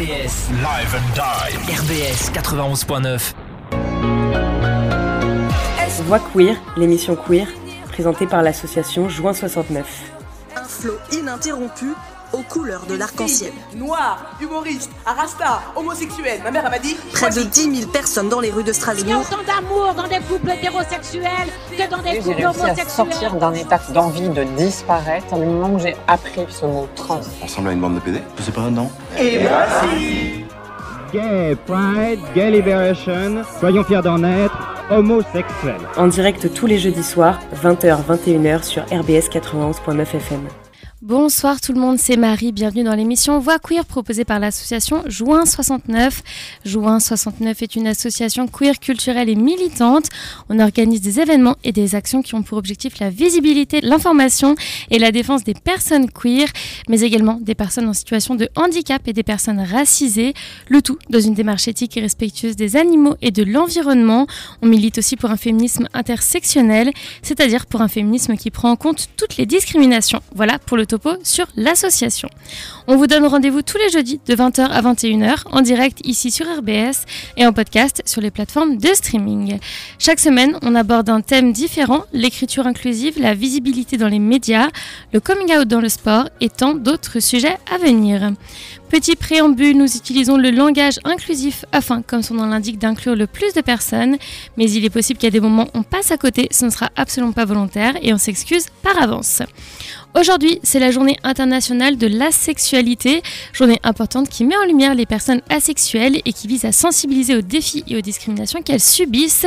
RBS Live and Die. RBS 91.9. Voix queer, l'émission queer, présentée par l'association Juin 69. Un flot ininterrompu aux couleurs de l'arc-en-ciel. Noir, humoriste, arasta, homosexuel. Ma mère m'a dit. Près de 10 000 personnes dans les rues de Il y a Strasbourg. autant d'amour dans des couples hétérosexuels que dans des J'ai couples réussi à homosexuels. sortir d'un état d'envie de disparaître du moment où j'ai appris ce mot trans. On ressemble à une bande de PD Je sais pas, non Gay Pride, Gay Liberation, soyons fiers d'en être, homosexuels. En direct tous les jeudis soirs, 20h-21h sur RBS 91.9 FM. Bonsoir tout le monde, c'est Marie, bienvenue dans l'émission Voix Queer proposée par l'association Juin 69. Juin 69 est une association queer culturelle et militante. On organise des événements et des actions qui ont pour objectif la visibilité, l'information et la défense des personnes queer, mais également des personnes en situation de handicap et des personnes racisées, le tout dans une démarche éthique et respectueuse des animaux et de l'environnement. On milite aussi pour un féminisme intersectionnel, c'est-à-dire pour un féminisme qui prend en compte toutes les discriminations. Voilà pour le topo sur l'association. On vous donne rendez-vous tous les jeudis de 20h à 21h en direct ici sur RBS et en podcast sur les plateformes de streaming. Chaque semaine, on aborde un thème différent, l'écriture inclusive, la visibilité dans les médias, le coming out dans le sport et tant d'autres sujets à venir. Petit préambule, nous utilisons le langage inclusif afin, comme son nom l'indique, d'inclure le plus de personnes, mais il est possible qu'à des moments on passe à côté, ce ne sera absolument pas volontaire et on s'excuse par avance. Aujourd'hui, c'est la journée internationale de l'asexualité, journée importante qui met en lumière les personnes asexuelles et qui vise à sensibiliser aux défis et aux discriminations qu'elles subissent.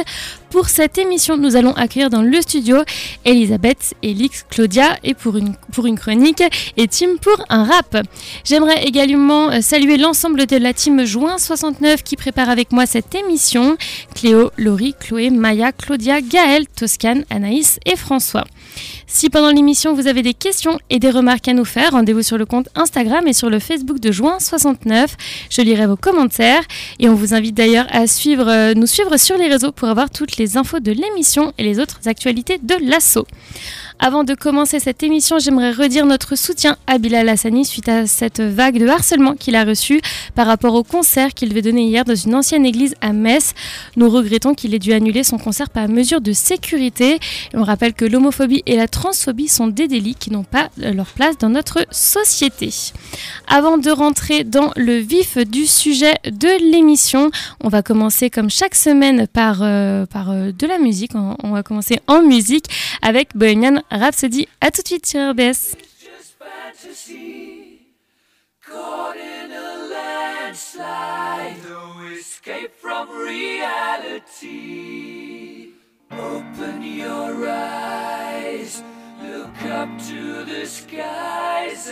Pour cette émission, nous allons accueillir dans le studio Elisabeth, Elix, Claudia et pour une, pour une chronique et Tim pour un rap. J'aimerais également euh, saluer l'ensemble de la team Juin 69 qui prépare avec moi cette émission. Cléo, Laurie, Chloé, Maya, Claudia, Gaël, Toscane, Anaïs et François. Si pendant l'émission vous avez des questions et des remarques à nous faire, rendez-vous sur le compte Instagram et sur le Facebook de Juin 69. Je lirai vos commentaires et on vous invite d'ailleurs à euh, nous suivre sur les réseaux pour avoir toutes les infos de l'émission et les autres actualités de l'assaut. Avant de commencer cette émission, j'aimerais redire notre soutien à Bilal Hassani suite à cette vague de harcèlement qu'il a reçu par rapport au concert qu'il devait donner hier dans une ancienne église à Metz. Nous regrettons qu'il ait dû annuler son concert par mesure de sécurité. On rappelle que l'homophobie et la transphobie sont des délits qui n'ont pas leur place dans notre société. Avant de rentrer dans le vif du sujet de l'émission, on va commencer comme chaque semaine par, euh, par euh, de la musique. On, on va commencer en musique avec Bohemian Rhapsody. A tout de suite sur RBS. Open your eyes, look up to the skies.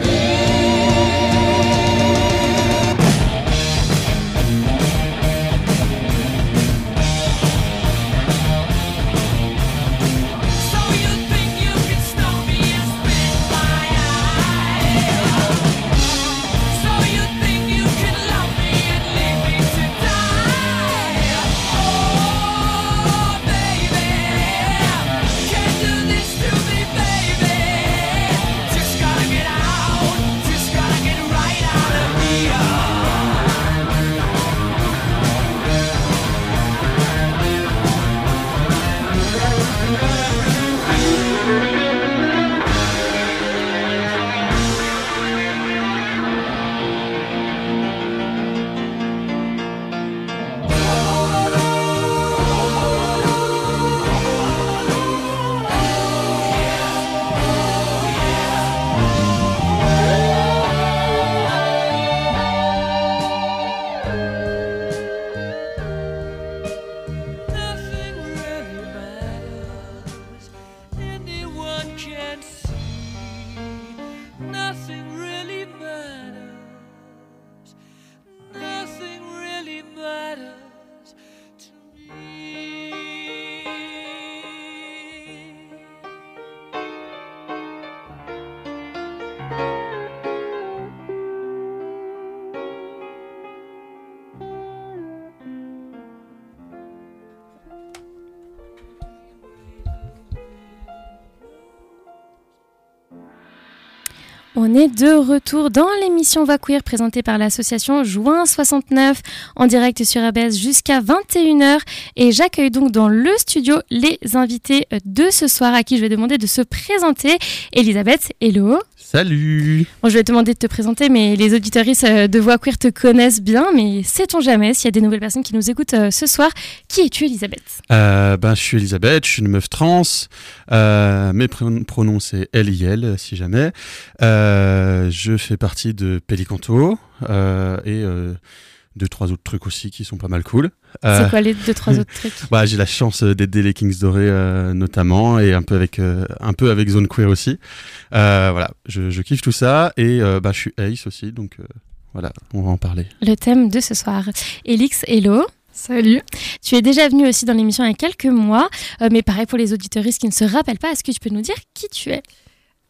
thank you On est de retour dans l'émission Va Queer présentée par l'association Juin 69 en direct sur ABS jusqu'à 21h et j'accueille donc dans le studio les invités de ce soir à qui je vais demander de se présenter. Elisabeth, hello. Salut Bon, je vais te demander de te présenter, mais les auditoristes de Voix Queer te connaissent bien, mais sait-on jamais s'il y a des nouvelles personnes qui nous écoutent euh, ce soir? Qui es-tu, Elisabeth? Euh, ben, Je suis Elisabeth, je suis une meuf trans. Euh, mes pron- pronoms c'est elle et elle, si jamais. Euh, je fais partie de Pelicanto euh, et euh, deux, trois autres trucs aussi qui sont pas mal cool. Euh, C'est quoi les deux, trois autres trucs bah, J'ai la chance euh, d'aider les Kings Dorés euh, notamment et un peu avec, euh, un peu avec Zone Queer aussi. Euh, voilà, je, je kiffe tout ça et euh, bah, je suis Ace aussi, donc euh, voilà, on va en parler. Le thème de ce soir. Elix, hello. Salut. Tu es déjà venu aussi dans l'émission il y a quelques mois, euh, mais pareil pour les auditoristes qui ne se rappellent pas, est-ce que tu peux nous dire qui tu es?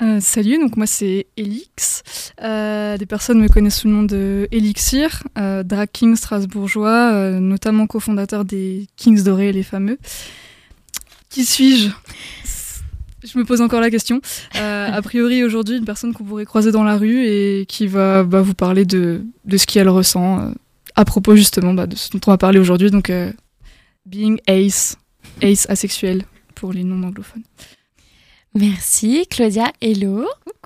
Euh, salut, donc moi c'est Elix. Euh, des personnes me connaissent sous le nom de Elixir, euh, drag king strasbourgeois, euh, notamment cofondateur des Kings Dorés, les fameux. Qui suis-je? Je me pose encore la question. A priori aujourd'hui une personne qu'on pourrait croiser dans la rue et qui va bah, vous parler de, ce qu'elle ressent à propos justement bah, de ce dont on va parler aujourd'hui, donc being ace, ace asexuel pour les non anglophones. Merci. Claudia, hello.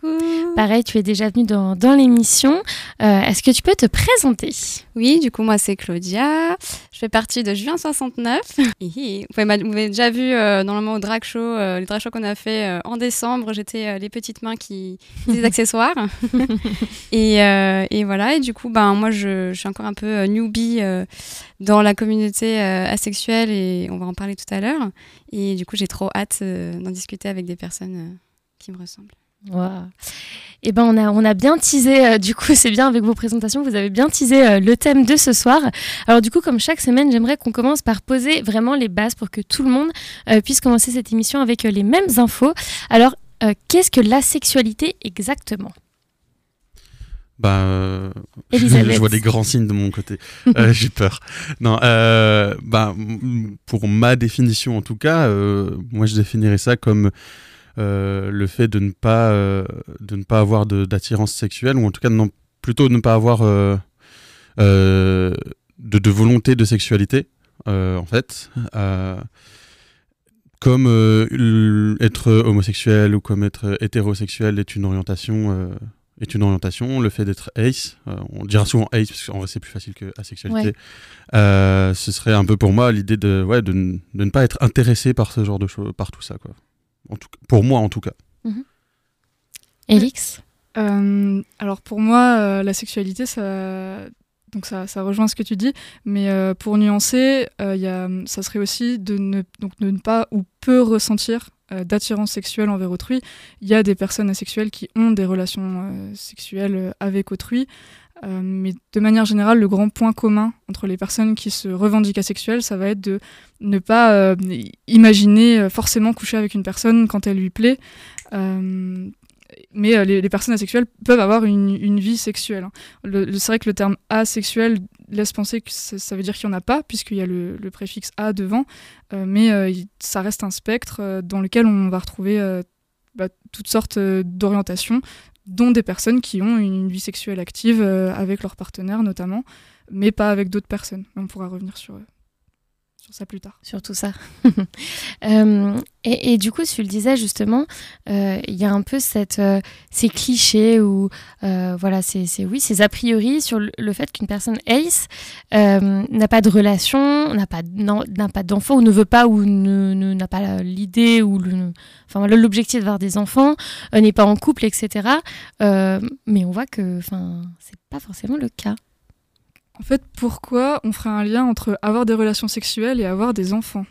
Coucou. Pareil, tu es déjà venue dans, dans l'émission. Euh, Est-ce que tu peux te présenter? Oui, du coup, moi, c'est Claudia. Je fais partie de Juin 69. Hihi. vous, m'avez- déjà vu euh, normalement au drag show, euh, les drag shows qu'on a fait euh, en décembre. J'étais euh, les petites mains qui des accessoires. et, et voilà, et du coup, ben, moi, je, je suis encore un peu newbie dans la communauté asexuelle et on va en parler tout à l'heure. Et du coup, j'ai trop hâte d'en discuter avec des personnes qui me ressemblent. Wow. Eh ben on a, on a bien teasé, euh, du coup c'est bien avec vos présentations, vous avez bien teasé euh, le thème de ce soir. Alors du coup comme chaque semaine j'aimerais qu'on commence par poser vraiment les bases pour que tout le monde euh, puisse commencer cette émission avec les mêmes infos. Alors qu'est-ce que la sexualité exactement? Bah, euh, je vois des grands signes de mon côté. Euh, J'ai peur. Non, euh, bah, pour ma définition en tout cas, moi je définirais ça comme le fait de ne pas, euh, de ne pas avoir d'attirance sexuelle, ou en tout cas non, plutôt de ne pas avoir euh, euh, de, de volonté de sexualité, euh, en fait. Euh, comme euh, être homosexuel ou comme être hétérosexuel est une orientation, euh, est une orientation. Le fait d'être ace, euh, on dira souvent ace parce qu'en vrai c'est plus facile que asexualité. Ouais. Euh, ce serait un peu pour moi l'idée de, ouais, de, de ne pas être intéressé par ce genre de choses, par tout ça quoi. En tout, cas- pour moi en tout cas. Elix Euh, alors pour moi, euh, la sexualité, ça, donc ça, ça rejoint ce que tu dis, mais euh, pour nuancer, euh, il y a, ça serait aussi de ne, donc de ne pas ou peu ressentir euh, d'attirance sexuelle envers autrui. Il y a des personnes asexuelles qui ont des relations euh, sexuelles avec autrui. Euh, mais de manière générale, le grand point commun entre les personnes qui se revendiquent asexuelles, ça va être de ne pas euh, imaginer euh, forcément coucher avec une personne quand elle lui plaît. Mais les, personnes asexuelles peuvent avoir une, vie sexuelle. hein. C'est vrai que le terme asexuel laisse penser que ça, veut dire qu'il n'y en a pas, puisqu'il y a le, préfixe a devant, mais ça reste un spectre dans lequel on va retrouver bah, toutes sortes d'orientations, dont des personnes qui ont une vie sexuelle active euh, avec leur partenaire notamment, mais pas avec d'autres personnes. On pourra revenir sur, euh, sur ça plus tard. sur tout ça. Euh, et, du coup, tu le disais justement, euh, il y a un peu cette, euh, ces clichés ou voilà, c'est oui, ces a priori sur le, fait qu'une personne ace n'a pas de relation, n'a pas d'enfant ou ne veut pas ou n'a pas l'idée ou l'objectif d'avoir des enfants, n'est pas en couple, etc. Mais on voit que, enfin, c'est pas forcément le cas. En fait, pourquoi on ferait un lien entre avoir des relations sexuelles et avoir des enfants?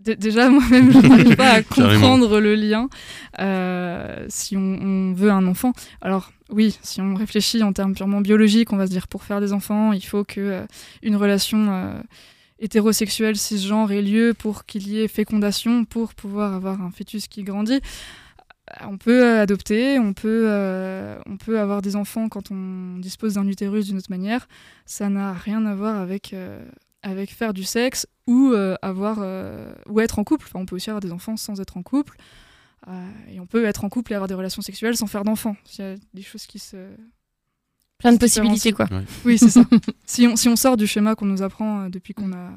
Dé- Déjà, moi-même, je n'arrive pas à comprendre le lien euh, si on, on veut un enfant. Alors, oui, si on réfléchit en termes purement biologiques, on va se dire pour faire des enfants, il faut que euh, une relation euh, hétérosexuelle cisgenre ait lieu pour qu'il y ait fécondation, pour pouvoir avoir un fœtus qui grandit. On peut euh, adopter, on peut, euh, on peut avoir des enfants quand on dispose d'un utérus d'une autre manière. Ça n'a rien à voir avec, euh, avec faire du sexe ou, euh, avoir, euh, ou être en couple. Enfin, on peut aussi avoir des enfants sans être en couple. Euh, et on peut être en couple et avoir des relations sexuelles sans faire d'enfants. Il y a des choses qui se... Plein de possibilités, quoi. Oui, c'est ça. si, on, si on sort du schéma qu'on nous apprend depuis qu'on a...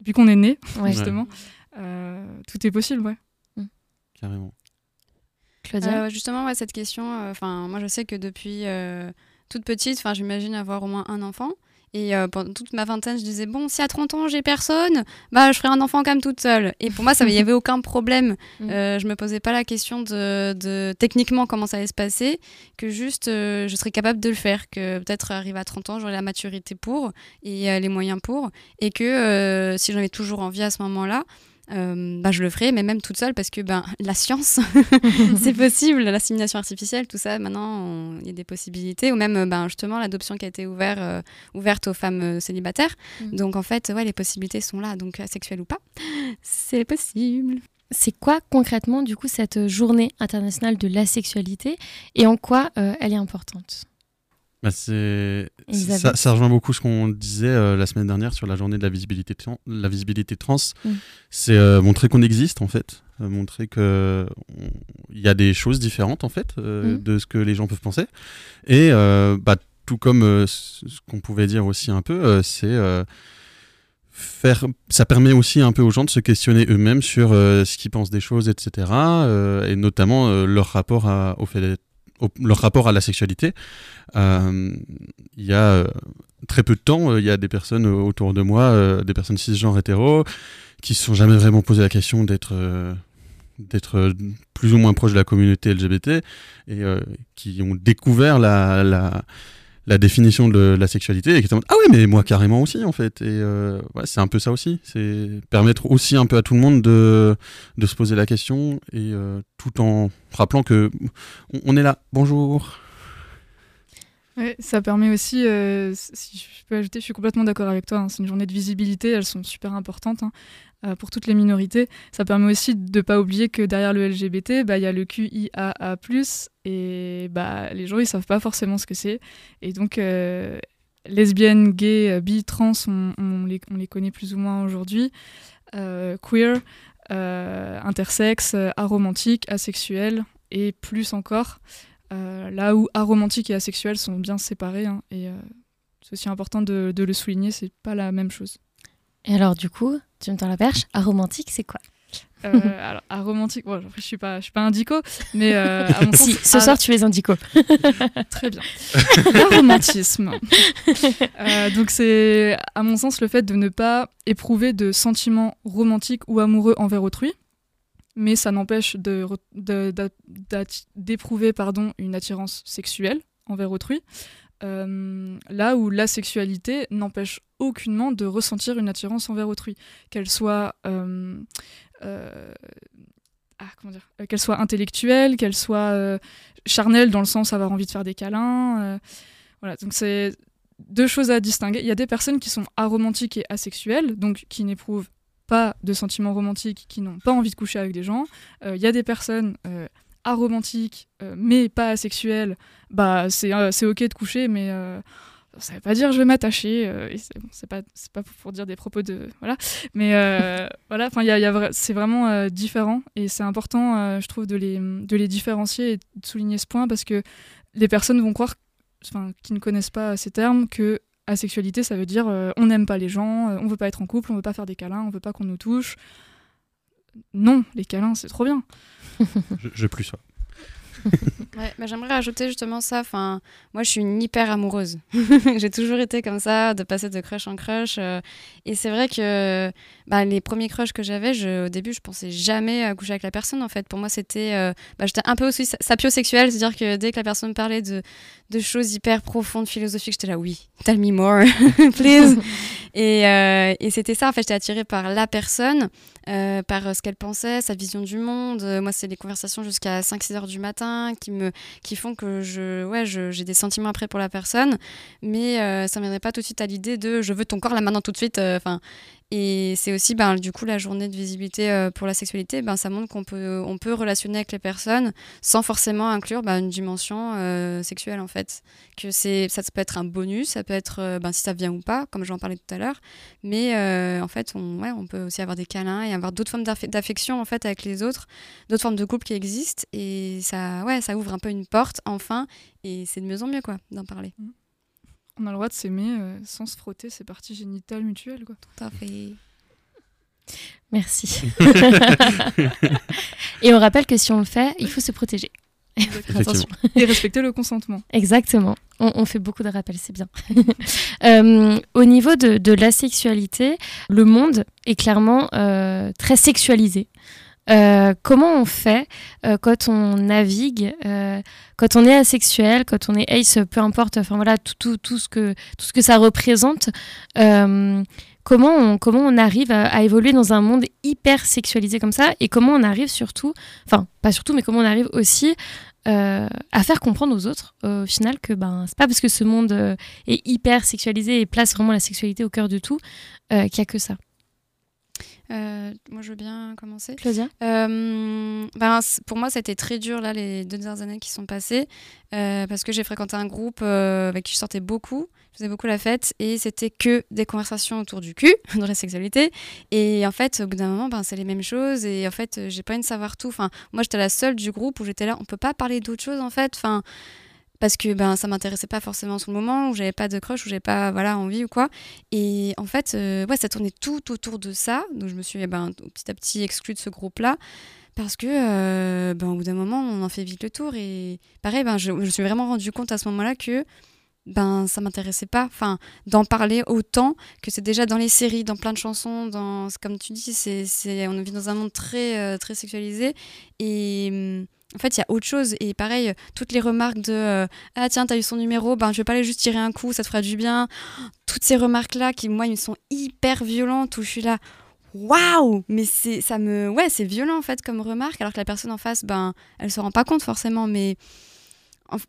Depuis qu'on est né, Ouais. justement, euh, tout est possible, ouais. Carrément. Claudia Euh, justement, ouais, cette question, euh, enfin, moi je sais que depuis euh, toute petite, enfin, j'imagine avoir au moins un enfant. Et pendant toute ma vingtaine, je disais, bon, si à 30 ans j'ai personne, bah, je ferai un enfant quand même toute seule. Et pour moi, ça- il n'y avait aucun problème. Mm. Je me posais pas la question de, de techniquement comment ça allait se passer, que juste je serais capable de le faire, que peut-être arrivé à 30 ans, j'aurais la maturité pour et les moyens pour. Et que si j'en avais toujours envie à ce moment-là, euh, bah, je le ferais, mais même toute seule, parce que ben, la science, c'est possible, l'assimilation artificielle, tout ça, maintenant, il y a des possibilités, ou même euh, ben, justement l'adoption qui a été euh, ouverte aux femmes euh, célibataires. Mm. Donc en fait, ouais, les possibilités sont là, donc asexuelles ou pas, c'est possible. C'est quoi concrètement du coup cette journée internationale de la sexualité et en quoi elle est importante? Bah, c'est ça, ça rejoint beaucoup ce qu'on disait euh, la semaine dernière sur la journée de la visibilité, tran- la visibilité trans. Mm. C'est euh, montrer qu'on existe en fait, Euh, montrer que il y a des choses différentes en fait Mm. de ce que les gens peuvent penser. Et bah, tout comme ce qu'on pouvait dire aussi un peu, c'est faire. Ça permet aussi un peu aux gens de se questionner eux-mêmes sur euh, ce qu'ils pensent des choses, etc. euh, et notamment euh, leur rapport à, au fait d'être- leur rapport à la sexualité. Euh, Il y a euh, très peu de temps, euh, il y a des personnes autour de moi, des personnes cisgenres hétéros, qui se sont jamais vraiment posé la question d'être d'être plus ou moins proche de la communauté LGBT et qui ont découvert la, la définition de la sexualité et qui ah ouais mais moi carrément aussi en fait. Et euh, ouais, c'est un peu ça aussi. C'est permettre aussi un peu à tout le monde de, de se poser la question et euh, tout en rappelant que on, on est là. Bonjour Ouais, ça permet aussi, euh, si je peux ajouter, je suis complètement d'accord avec toi, hein, c'est une journée de visibilité, elles sont super importantes hein, euh, pour toutes les minorités. Ça permet aussi de ne pas oublier que derrière le LGBT, bah, il y a le QIAA+, et bah, les gens ils savent pas forcément ce que c'est. Et donc, euh, lesbiennes, gays, euh, bi, trans, on, les, on les connaît plus ou moins aujourd'hui. Queer, intersexe, aromantique, asexuel, et plus encore. Euh, là où aromantique et asexuel sont bien séparés, hein, et euh, c'est aussi important de, de le souligner, c'est pas la même chose. Et alors, du coup, tu me tends la perche, aromantique, c'est quoi? Euh, alors, aromantique, bon, je suis pas, je suis pas indico, mais euh, à mon Si, ce ar- soir, tu es indico. Très bien. L'aromantisme. Euh, donc c'est, à mon sens, le fait de ne pas éprouver de sentiments romantiques ou amoureux envers autrui, mais ça n'empêche d'éprouver pardon, une attirance sexuelle envers autrui. Euh, là où la sexualité n'empêche aucunement de ressentir une attirance envers autrui, qu'elle soit euh, euh, ah, soit intellectuelle, qu'elle soit charnelle dans le sens avoir envie de faire des câlins. voilà, donc c'est deux choses à distinguer. Il y a des personnes qui sont aromantiques et asexuelles, donc qui n'éprouvent pas de sentiments romantiques, qui n'ont pas envie de coucher avec des gens. Euh, Il y a des personnes euh, aromantiques, euh, mais pas asexuelles. Bah, c'est euh, ok de coucher, mais euh, ça veut pas dire je vais m'attacher. euh, c'est bon, pas, pas pour dire des propos de. Voilà. Mais euh, voilà, y a, y c'est vraiment euh, différent. Et c'est important, euh, je trouve, de les, de les différencier et de souligner ce point parce que les personnes vont croire, enfin, qui ne connaissent pas ces termes, que asexualité, ça veut dire euh, on n'aime pas les gens, euh, on veut pas être en couple, on veut pas faire des câlins, on veut pas qu'on nous touche. Non, les câlins, c'est trop bien. Je, je plus sois. Ouais, bah, j'aimerais rajouter justement ça. Enfin, moi, je suis une hyper amoureuse. J'ai toujours été comme ça, de passer de crush en crush. euh, et c'est vrai que bah, les premiers crushs que j'avais, au début, je pensais jamais à coucher avec la personne. En fait, pour moi, c'était, euh, bah, j'étais un peu aussi sa- sapiosexuelle, c'est-à-dire que dès que la personne parlait de, de choses hyper profondes, philosophiques, j'étais là, oui, tell me more, please. et euh, et c'était ça. En fait, j'étais attirée par la personne, par ce qu'elle pensait, sa vision du monde. Moi, c'est les conversations jusqu'à 5-6 heures du matin qui me qui font que je ouais j'ai des sentiments après pour la personne. Mais euh, ça ne viendrait pas tout de suite à l'idée de je veux ton corps là maintenant tout de suite euh, enfin et c'est aussi ben, du coup la journée de visibilité euh, pour la sexualité ben, ça montre qu'on peut on peut relationner avec les personnes sans forcément inclure ben, une dimension euh, sexuelle en fait. Que c'est ça peut être un bonus ça peut être euh, ben, si ça vient ou pas comme j'en parlais tout à l'heure. Mais en fait on ouais on peut aussi avoir des câlins et avoir d'autres formes d'aff- d'affection en fait avec les autres d'autres formes de couple qui existent. Et ça ouais ça ouvre un peu une porte enfin. Et c'est de mieux en mieux quoi d'en parler On a le droit de s'aimer euh, sans se frotter ses parties génitales mutuelles. Quoi. tout à fait Merci. Et on rappelle que si on le fait, il faut se protéger. Attention. Et respecter le consentement. Exactement. On, on fait beaucoup de rappels, c'est bien. Euh, au niveau de, de la sexualité, le monde est clairement euh, très sexualisé. Euh, comment on fait euh, quand on navigue, euh, quand on est asexuel, quand on est ace, peu importe, enfin voilà, tout, ce, que, tout ce que ça représente, comment, on, comment on arrive à, évoluer dans un monde hyper sexualisé comme ça et comment on arrive surtout, enfin pas surtout, mais comment on arrive aussi à faire comprendre aux autres au final que ben c'est pas parce que ce monde est hyper sexualisé et place vraiment la sexualité au cœur de tout qu'il y a que ça. Euh, moi, je veux bien commencer. Claudia? Euh, ben, Pour moi, ça a été très dur, là, les deux dernières années qui sont passées, euh, parce que j'ai fréquenté un groupe avec qui je sortais beaucoup, je faisais beaucoup la fête, et c'était que des conversations autour du cul, dans la sexualité. Et en fait, au bout d'un moment, ben, c'est les mêmes choses, et en fait, j'ai pas envie de savoir tout. Enfin, moi, j'étais la seule du groupe où j'étais là, on peut pas parler d'autre chose, en fait. Enfin, parce que ben ça m'intéressait pas forcément sur le moment où j'avais pas de crush où j'avais pas voilà envie ou quoi. Et en fait euh, ouais ça tournait tout autour de ça. Donc je me suis eh ben, petit à petit exclue de ce groupe là parce que euh, ben, au bout d'un moment on en fait vite le tour. Et pareil ben je, je me suis vraiment rendu compte à ce moment là que ben ça m'intéressait pas enfin d'en parler autant que c'est déjà dans les séries dans plein de chansons dans comme tu dis c'est on vit dans un monde très euh, très sexualisé. Et hum, en fait, il y a autre chose. Et pareil, toutes les remarques de euh, Ah, tiens, t'as eu son numéro, ben, je vais pas aller juste tirer un coup, ça te fera du bien. Toutes ces remarques-là qui, moi, ils sont hyper violentes où je suis là. Waouh Mais c'est ça me ouais, c'est violent en fait comme remarque alors que la personne en face ben elle se rend pas compte forcément mais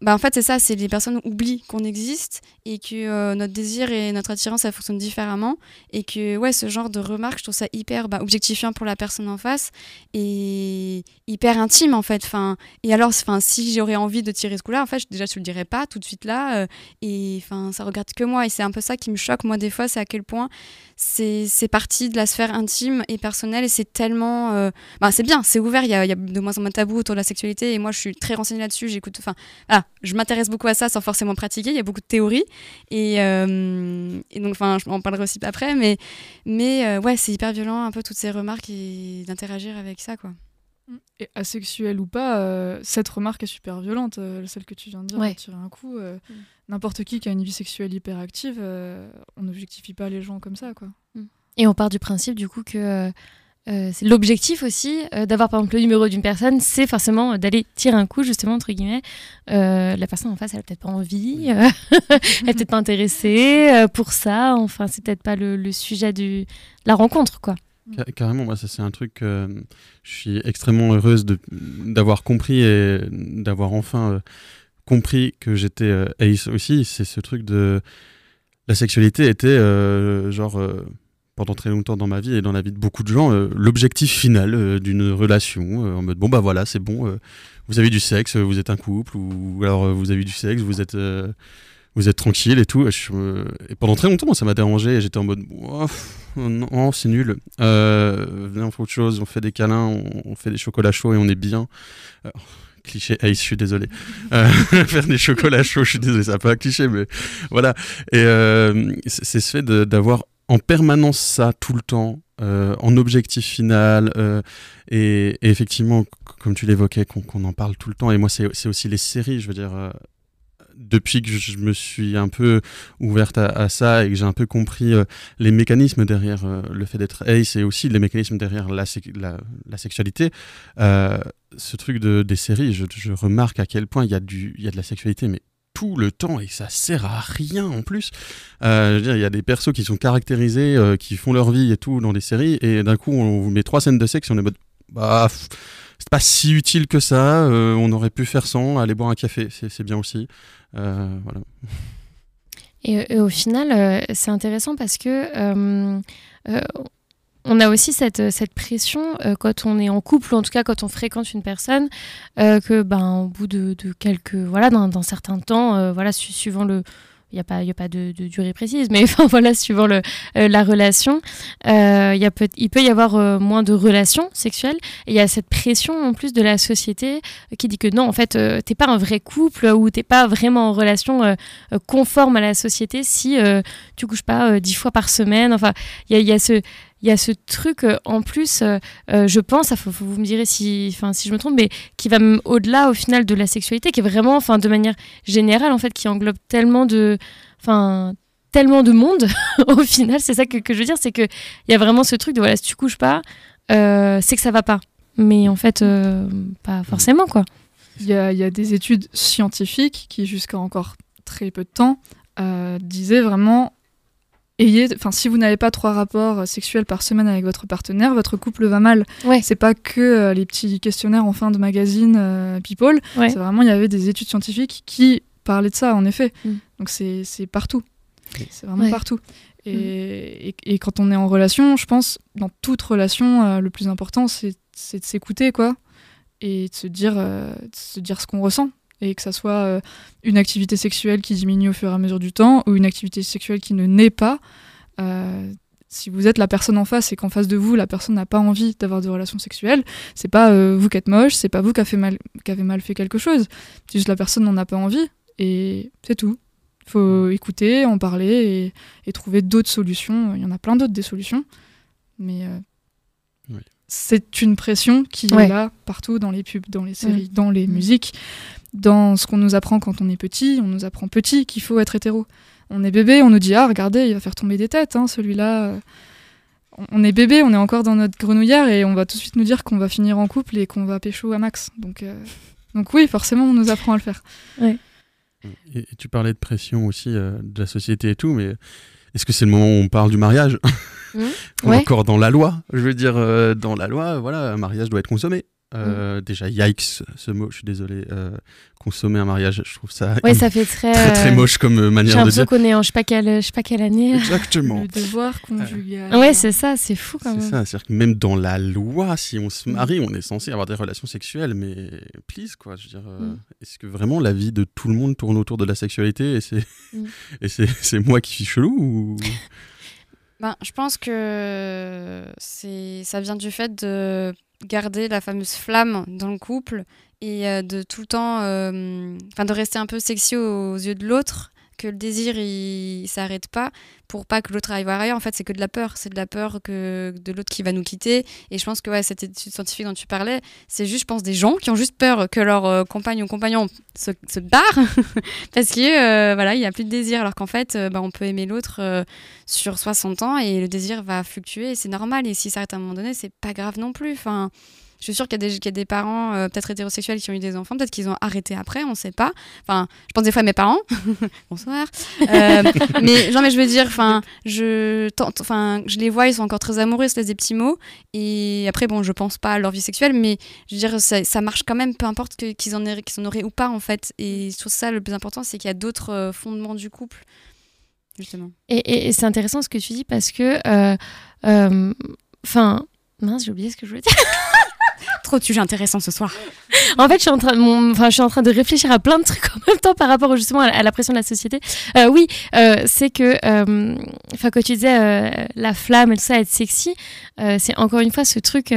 bah, en fait, c'est ça, c'est les personnes oublient qu'on existe et que euh, notre désir et notre attirance, ça fonctionne différemment. Et que, ouais, ce genre de remarques, je trouve ça hyper bah, objectifiant pour la personne en face et hyper intime, en fait. Enfin, et alors, enfin, si j'aurais envie de tirer ce coup-là, en fait, déjà, je te le dirais pas tout de suite là. euh, et enfin, ça regarde que moi. Et c'est un peu ça qui me choque, moi, des fois, c'est à quel point c'est partie de la sphère intime et personnelle et c'est tellement euh, bah, c'est bien c'est ouvert il y, a, de moins en moins de tabous autour de la sexualité et moi je suis très renseignée là-dessus j'écoute voilà, je m'intéresse beaucoup à ça sans forcément pratiquer il y a beaucoup de théories et, euh, et donc enfin je m'en parlerai aussi après mais mais euh, ouais c'est hyper violent un peu toutes ces remarques et d'interagir avec ça quoi Et asexuel ou pas, euh, cette remarque est super violente, euh, celle que tu viens de dire, Ouais. tirer un coup. euh, N'importe qui qui a une vie sexuelle hyper active, euh, on n'objectifie pas les gens comme ça, quoi. Et on part du principe du coup que euh, c'est l'objectif aussi euh, d'avoir par exemple le numéro d'une personne, c'est forcément euh, d'aller tirer un coup justement entre guillemets. Euh, la personne en face, elle a peut-être pas envie, elle est peut-être pas intéressée pour ça. Enfin, c'est peut-être pas le, le sujet du, de la rencontre quoi. Ca- Carrément, moi, ça c'est un truc que je suis extrêmement heureuse d'avoir compris et d'avoir enfin compris que j'étais ace aussi. C'est ce truc de. La sexualité était, genre, pendant très longtemps dans ma vie et dans la vie de beaucoup de gens, euh, l'objectif final euh, d'une relation. euh, en mode, bon, bah voilà, c'est bon, vous avez du sexe, vous êtes un couple, ou alors vous avez du sexe, vous êtes. vous êtes tranquille et tout. Pendant très longtemps, ça m'a dérangé. Et j'étais en mode, Oh, non, c'est nul. Viens, on fait autre chose. On fait des câlins, on, fait des chocolats chauds et on est bien. Euh, cliché Ace, je suis désolé. Faire des chocolats chauds, je suis désolé, ça n'a pas un cliché, mais voilà. Et c'est c'est ce fait d'avoir en permanence ça tout le temps. euh, en objectif final euh, et, effectivement comme tu l'évoquais qu'on en parle tout le temps et moi c'est aussi les séries je veux dire euh, depuis que je me suis un peu ouverte à, ça et que j'ai un peu compris les mécanismes derrière le fait d'être ace et aussi les mécanismes derrière la, sexualité, ce truc de, des séries, je, remarque à quel point il y, a y a de la sexualité, mais tout le temps et ça sert à rien en plus. Euh, il y a des persos qui sont caractérisés, euh, qui font leur vie et tout dans des séries, et d'un coup on vous met trois scènes de sexe et on est mode bah c'est pas si utile que ça, euh, on aurait pu faire sans, aller boire un café, c'est bien aussi. Et, au final, c'est intéressant parce que on a aussi cette, cette pression euh, quand on est en couple, ou en tout cas quand on fréquente une personne, euh, que ben au bout de, quelques voilà, dans certains temps, euh, voilà, su- suivant le il n'y a pas, y a pas de, durée précise, mais enfin voilà, suivant le, euh, la relation, euh, il y a peut, il peut y avoir euh, moins de relations sexuelles. Il y a cette pression en plus de la société euh, qui dit que non, en fait, euh, t'es pas un vrai couple ou t'es pas vraiment en relation euh, euh, conforme à la société si euh, tu couches pas euh, dix fois par semaine. Enfin, il y a, y a ce y a ce truc euh, en plus, euh, euh, je pense, faut, faut- vous me direz si, enfin, si je me trompe, mais qui va au-delà au final de la sexualité, qui est vraiment, enfin, de manière générale, en fait, qui englobe tellement de, enfin, tellement de monde. au final, c'est ça que, que je veux dire, c'est que il y a vraiment ce truc de voilà, si tu couches pas, euh, c'est que ça va pas. Mais en fait, euh, pas forcément quoi. Il y a, il y a des études scientifiques qui, jusqu'à encore très peu de temps, euh, disaient vraiment ayez, enfin, si vous n'avez pas trois rapports sexuels par semaine avec votre partenaire, votre couple va mal. Ouais. C'est pas que euh, les petits questionnaires en fin de magazine euh, People. Ouais. C'est vraiment, il y avait des études scientifiques qui parlaient de ça, en effet. Mm. Donc c'est c'est partout. C'est vraiment Ouais. partout. Et, et, et quand on est en relation, je pense, dans toute relation, euh, le plus important, c'est c'est de s'écouter, quoi. Et de se dire, euh, de se dire ce qu'on ressent. Et que ça soit euh, une activité sexuelle qui diminue au fur et à mesure du temps ou une activité sexuelle qui ne naît pas. Euh, si vous êtes la personne en face et qu'en face de vous, la personne n'a pas envie d'avoir de relations sexuelles, c'est pas euh, vous qui êtes moche, c'est pas vous qui avez, mal, qui avez mal fait quelque chose. C'est juste la personne n'en a pas envie et c'est tout. Il faut écouter, en parler et, et trouver d'autres solutions. Il y en a plein d'autres des solutions. Mais euh. C'est une pression qui Ouais. est là partout dans les pubs, dans les séries, dans les musiques, dans ce qu'on nous apprend quand on est petit. On nous apprend petit qu'il faut être hétéro. On est bébé, on nous dit ah regardez, il va faire tomber des têtes, hein, celui-là. euh. On- est bébé, on est encore dans notre grenouillère et on va tout de suite nous dire qu'on va finir en couple et qu'on va pécho à max. Donc, euh, donc oui, forcément, on nous apprend à le faire. Et, et tu parlais de pression aussi euh, de la société et tout, mais est-ce que c'est le moment où on parle du mariage est Ouais. Encore dans la loi, je veux dire, euh, dans la loi, voilà, un mariage doit être consommé. Euh, Déjà, yikes, ce mot, je suis désolé. euh, consommer un mariage, je trouve ça. Ouais, ça fait très. très, très euh, moche comme euh, J'ai manière de l'impression dire. qu'on est en je sais pas quelle, je sais pas quelle année. Exactement. Le devoir conjugal. Ouais, c'est ça, c'est fou quand C'est même. ça, c'est-à-dire que même dans la loi, si on se marie, on est censé avoir des relations sexuelles, mais please, quoi. Je veux dire, euh, Mm. est-ce que vraiment la vie de tout le monde tourne autour de la sexualité et c'est Mm. et c'est c'est moi qui suis chelou ou? Ben, je pense que c'est ça vient du fait de garder la fameuse flamme dans le couple et euh, de tout le temps, euh, enfin de rester un peu sexy aux yeux de l'autre, que le désir il, s'arrête pas pour pas que l'autre aille voir ailleurs. En fait, c'est que de la peur, c'est de la peur que de l'autre qui va nous quitter. Et je pense que ouais, cette étude scientifique dont tu parlais, c'est juste, je pense, des gens qui ont juste peur que leur euh, compagne ou compagnon se, barre parce que euh, y a plus de désir. Alors qu'en fait, euh, bah, on peut aimer l'autre euh, sur 60 ans et le désir va fluctuer. C'est normal. Et si ça s'arrête à un moment donné, c'est pas grave non plus. Enfin. Je suis sûre qu'il y, a des- qu'il y a des parents, euh, peut-être hétérosexuels, qui ont eu des enfants, peut-être qu'ils ont arrêté après, on sait pas. Enfin, je pense des fois à mes parents. Bonsoir. Euh, mais genre, mais je veux dire, enfin, je, enfin, je les vois, ils sont encore très amoureux, ils se laissent des petits mots. Et après, bon, je pense pas à leur vie sexuelle, mais je veux dire, ça, ça marche quand même, peu importe qu'ils en, aient- qu'ils en auraient ou pas, en fait. Et trouve ça le plus important, c'est qu'il y a d'autres euh, fondements du couple, justement. Et, et- et c'est intéressant ce que tu dis parce que. euh, Enfin. mince, j'ai oublié ce que je voulais dire. Trop de sujets intéressants ce soir. En fait, je suis en train, de, réfléchir à plein de trucs en même temps par rapport justement à, la pression de la société. Euh, oui, euh, c'est que, euh, enfin, quand tu disais la flamme et tout ça, être sexy, c'est encore une fois ce truc.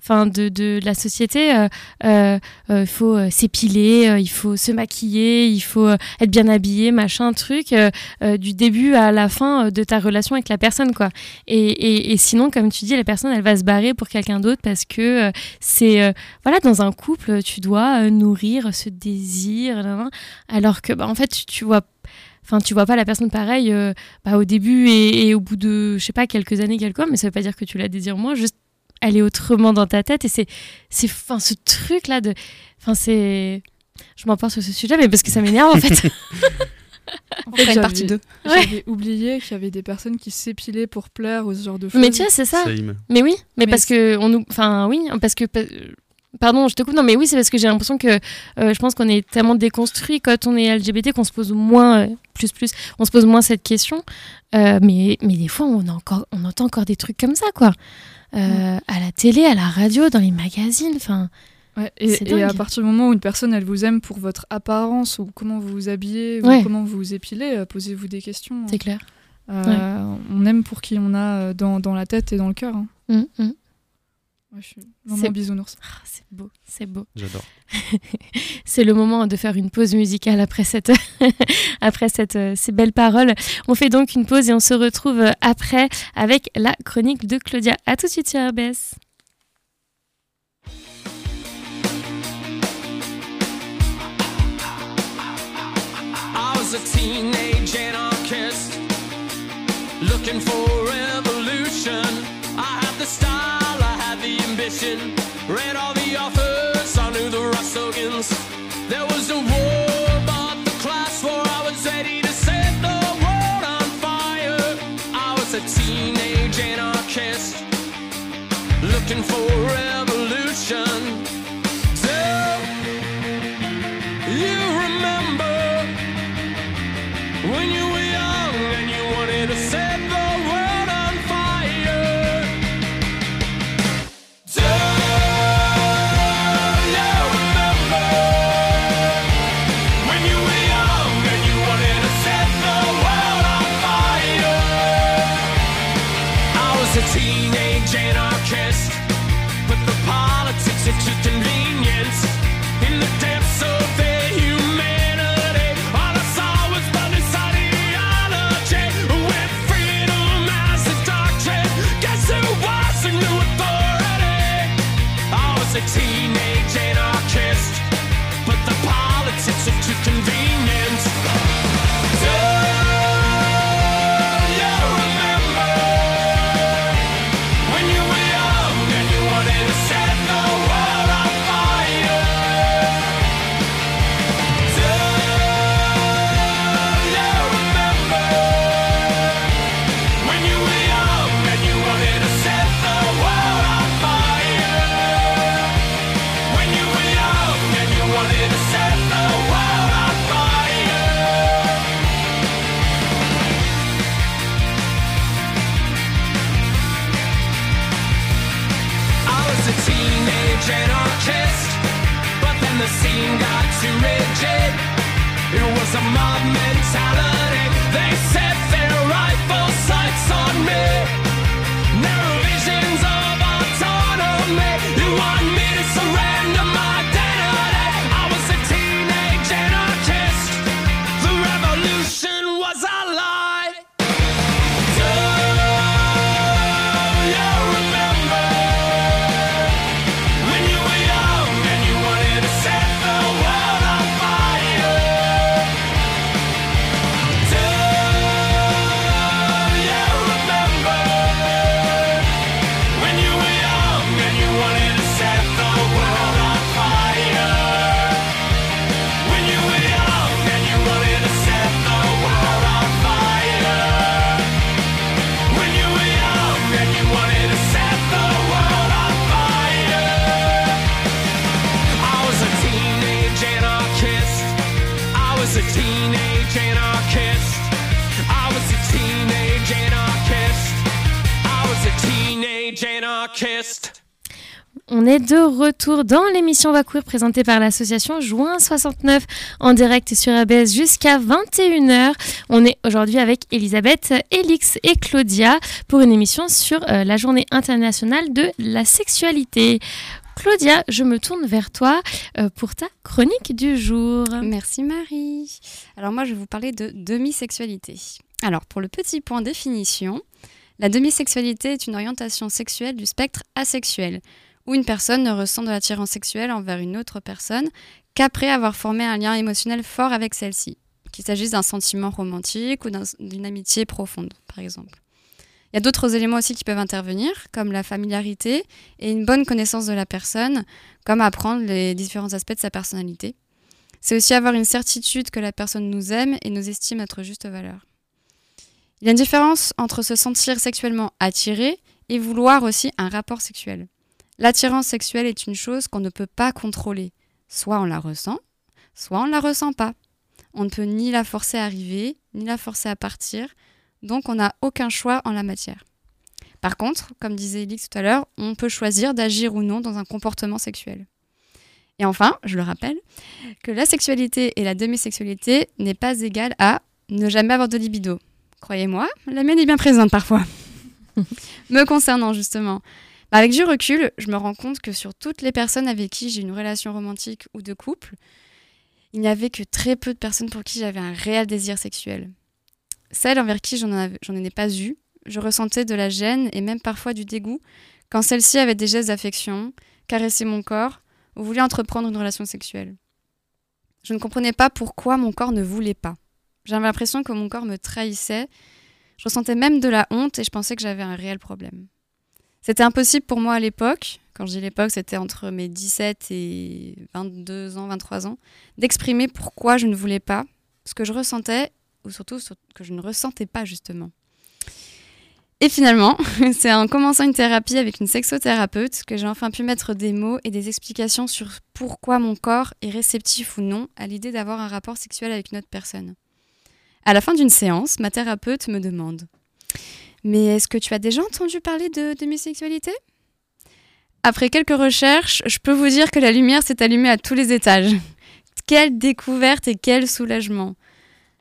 Enfin, de, de, la société, euh, euh, euh, il faut euh, s'épiler, il faut se maquiller, il faut être bien habillé, machin, truc, du début à la fin de ta relation avec la personne, quoi. Et, et, et sinon, comme tu dis, la personne, elle va se barrer pour quelqu'un d'autre parce que c'est voilà, dans un couple, tu dois nourrir ce désir, alors que, bah, en fait, tu, vois. Enfin, tu vois pas la personne pareil euh, bah, au début et, et au bout de, je sais pas, quelques années, quelques mois, mais ça veut pas dire que tu la désires moins, juste elle est autrement dans ta tête et c'est, c'est, enfin, ce truc là de, enfin, c'est, je m'en pense sur ce sujet, mais parce que ça m'énerve en fait. En fait, une j'avais- partie deux. J'avais oublié qu'il y avait des personnes qui s'épilaient pour plaire ou ce genre de choses. Mais tu vois, c'est ça. Same. Mais oui, mais, Mais parce que on nous, enfin oui, parce que pa- pardon, je te coupe. Non, mais oui, c'est parce que j'ai l'impression que euh, je pense qu'on est tellement déconstruit quand on est LGBT qu'on se pose moins, euh, plus plus, on se pose moins cette question. Euh, mais mais des fois, on a encore, on entend encore des trucs comme ça, quoi. Euh, À la télé, à la radio, dans les magazines, enfin. Ouais, et, à partir du moment où une personne elle vous aime pour votre apparence ou comment vous vous habillez Ouais. ou comment vous vous épilez, euh, posez-vous des questions. C'est clair. Euh, On aime pour qui on a dans, dans la tête et dans le cœur. hein. Hum, hum. Ouais, je suis C'est- vraiment bisounours. Ah, c'est beau, c'est beau. J'adore. C'est le moment de faire une pause musicale après, cette après cette, euh, ces belles paroles. On fait donc une pause et on se retrouve euh, après avec la chronique de Claudia. À tout de suite sur RBS. I was a teenage anarchist looking for revolution. I had the style, Ambition. Read all the authors, I knew the slogans. There was a war, but the class war. I was ready to set the world on fire. I was a teenage anarchist looking for It was a mob mentality. They set their rifle sights on me. On est de retour dans l'émission Va courir présentée par l'association Juin 69 en direct sur ABS jusqu'à 21h. On est aujourd'hui avec Elisabeth, Elix et Claudia pour une émission sur euh, la journée internationale de la sexualité. Claudia, je me tourne vers toi euh, pour ta chronique du jour. Merci Marie. Alors moi je vais vous parler de demisexualité. Alors pour le petit point définition, la demisexualité est une orientation sexuelle du spectre asexuel, où une personne ne ressent de l'attirance sexuelle envers une autre personne qu'après avoir formé un lien émotionnel fort avec celle-ci, qu'il s'agisse d'un sentiment romantique ou d'un- d'une amitié profonde par exemple. Il y a d'autres éléments aussi qui peuvent intervenir, comme la familiarité et une bonne connaissance de la personne, comme apprendre les différents aspects de sa personnalité. C'est aussi avoir une certitude que la personne nous aime et nous estime notre juste valeur. Il y a une différence entre se sentir sexuellement attiré et vouloir aussi un rapport sexuel. L'attirance sexuelle est une chose qu'on ne peut pas contrôler. Soit on la ressent, soit on ne la ressent pas. On ne peut ni la forcer à arriver, ni la forcer à partir, donc on n'a aucun choix en la matière. Par contre, comme disait Elix tout à l'heure, on peut choisir d'agir ou non dans un comportement sexuel. Et enfin, je le rappelle, que la sexualité et la demisexualité n'est pas égale à ne jamais avoir de libido. Croyez-moi, la mienne est bien présente parfois. Me concernant justement, avec du recul, je me rends compte que sur toutes les personnes avec qui j'ai une relation romantique ou de couple, il n'y avait que très peu de personnes pour qui j'avais un réel désir sexuel. Celles envers qui j'en j'en ai pas eu, je ressentais de la gêne et même parfois du dégoût quand celles-ci avaient des gestes d'affection, caressaient mon corps ou voulaient entreprendre une relation sexuelle. Je ne comprenais pas pourquoi mon corps ne voulait pas. J'avais l'impression que mon corps me trahissait. Je ressentais même de la honte et je pensais que j'avais un réel problème. C'était impossible pour moi à l'époque, quand je dis l'époque, c'était entre mes 17 et 22 ans, 23 ans, d'exprimer pourquoi je ne voulais pas, ce que je ressentais, ou surtout ce que je ne ressentais pas justement. Et finalement, c'est en commençant une thérapie avec une sexothérapeute que j'ai enfin pu mettre des mots et des explications sur pourquoi mon corps est réceptif ou non à l'idée d'avoir un rapport sexuel avec une autre personne. À la fin d'une séance, ma thérapeute me demande Mais est-ce que tu as déjà entendu parler de demisexualité Après quelques recherches, je peux vous dire que la lumière s'est allumée à tous les étages. Quelle découverte et quel soulagement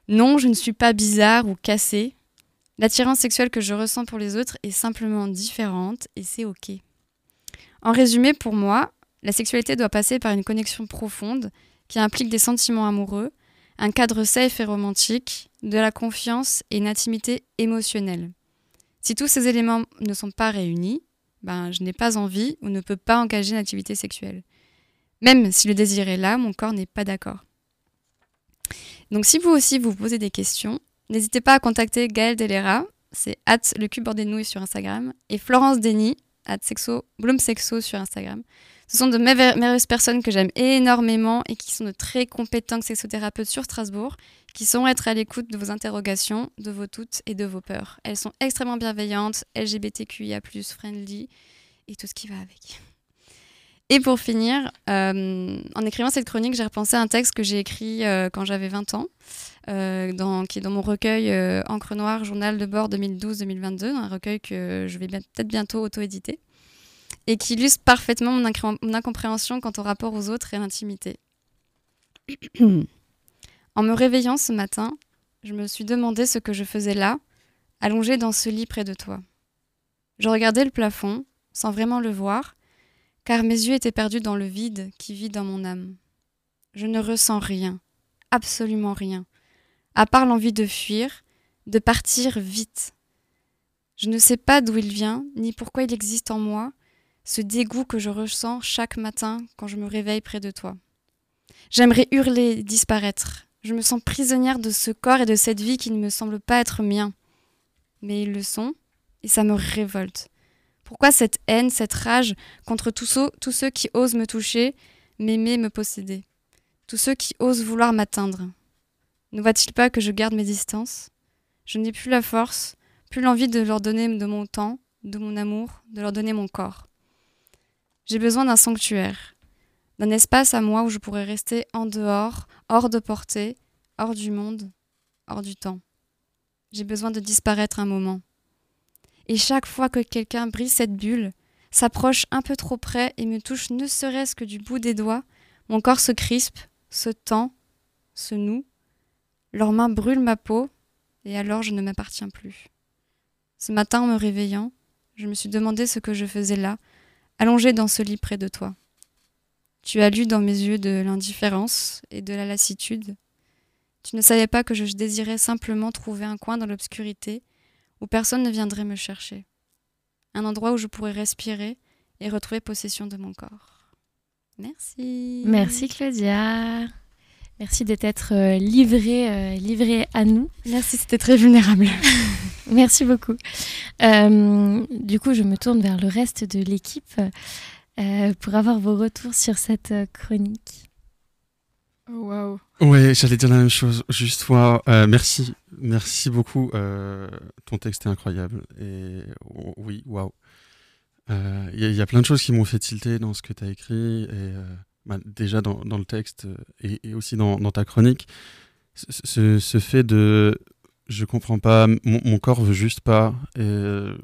Non, je ne suis pas bizarre ou cassée. L'attirance sexuelle que je ressens pour les autres est simplement différente et c'est ok. En résumé, pour moi, la sexualité doit passer par une connexion profonde qui implique des sentiments amoureux, un cadre safe et romantique, de la confiance et une intimité émotionnelle. Si tous ces éléments ne sont pas réunis, ben, je n'ai pas envie ou ne peux pas engager une activité sexuelle. Même si le désir est là, mon corps n'est pas d'accord. Donc si vous aussi vous posez des questions, n'hésitez pas à contacter Gaëlle Delera, c'est at le cube bordé de nouilles sur Instagram, et Florence Denis, at sur Instagram. Ce sont de merve- merveilleuses personnes que j'aime énormément et qui sont de très compétents sexothérapeutes sur Strasbourg, qui sauront être à l'écoute de vos interrogations, de vos doutes et de vos peurs. Elles sont extrêmement bienveillantes, LGBTQIA+, friendly et tout ce qui va avec. Et pour finir, euh, en écrivant cette chronique, j'ai repensé à un texte que j'ai écrit euh, quand j'avais 20 ans, euh, qui est dans mon recueil Encre Noire, Journal de bord 2012-2022, un recueil que je vais peut-être bientôt auto-éditer. Et qui illustre parfaitement mon, incompréhension quant au rapport aux autres et à l'intimité. en me réveillant ce matin, je me suis demandé ce que je faisais là, allongée dans ce lit près de toi. Je regardais le plafond, sans vraiment le voir, car mes yeux étaient perdus dans le vide qui vit dans mon âme. Je ne ressens rien, absolument rien, à part l'envie de fuir, de partir vite. Je ne sais pas d'où il vient, ni pourquoi il existe en moi, ce dégoût que je ressens chaque matin quand je me réveille près de toi. J'aimerais hurler, disparaître. Je me sens prisonnière de ce corps et de cette vie qui ne me semble pas être mien. Mais ils le sont, et ça me révolte. Pourquoi cette haine, cette rage contre tous ceux, tous ceux qui osent me toucher, m'aimer, me posséder? Tous ceux qui osent vouloir m'atteindre Ne voit-il pas que je garde mes distances? Je n'ai plus la force, plus l'envie de leur donner de mon temps, de mon amour, de leur donner mon corps. J'ai besoin d'un sanctuaire, d'un espace à moi où je pourrais rester en dehors, hors de portée, hors du monde, hors du temps. J'ai besoin de disparaître un moment. Et chaque fois que quelqu'un brise cette bulle, s'approche un peu trop près et me touche ne serait-ce que du bout des doigts, mon corps se crispe, se tend, se noue, leurs mains brûlent ma peau, et alors je ne m'appartiens plus. Ce matin, en me réveillant, je me suis demandé ce que je faisais là, allongée dans ce lit près de toi. Tu as lu dans mes yeux de l'indifférence et de la lassitude. Tu ne savais pas que je désirais simplement trouver un coin dans l'obscurité où personne ne viendrait me chercher. Un endroit où je pourrais respirer et retrouver possession de mon corps. Merci. Merci Claudia. Merci d'être euh, livrée, euh, livrée à nous. Merci, c'était très vulnérable. Merci beaucoup. Euh, du coup, je me tourne vers le reste de l'équipe euh, pour avoir vos retours sur cette chronique. Oh, Waouh. Ouais, j'allais dire la même chose. Juste, wow, euh, merci, merci beaucoup. euh, ton texte est incroyable. Et oh, oui, waouh. Il y, a- il y a plein de choses qui m'ont fait tilter dans ce que tu as écrit. Et euh, bah, déjà dans, le texte euh, et, aussi dans, ta chronique, ce, fait de. Je comprends pas, mon, mon corps veut juste pas. Euh,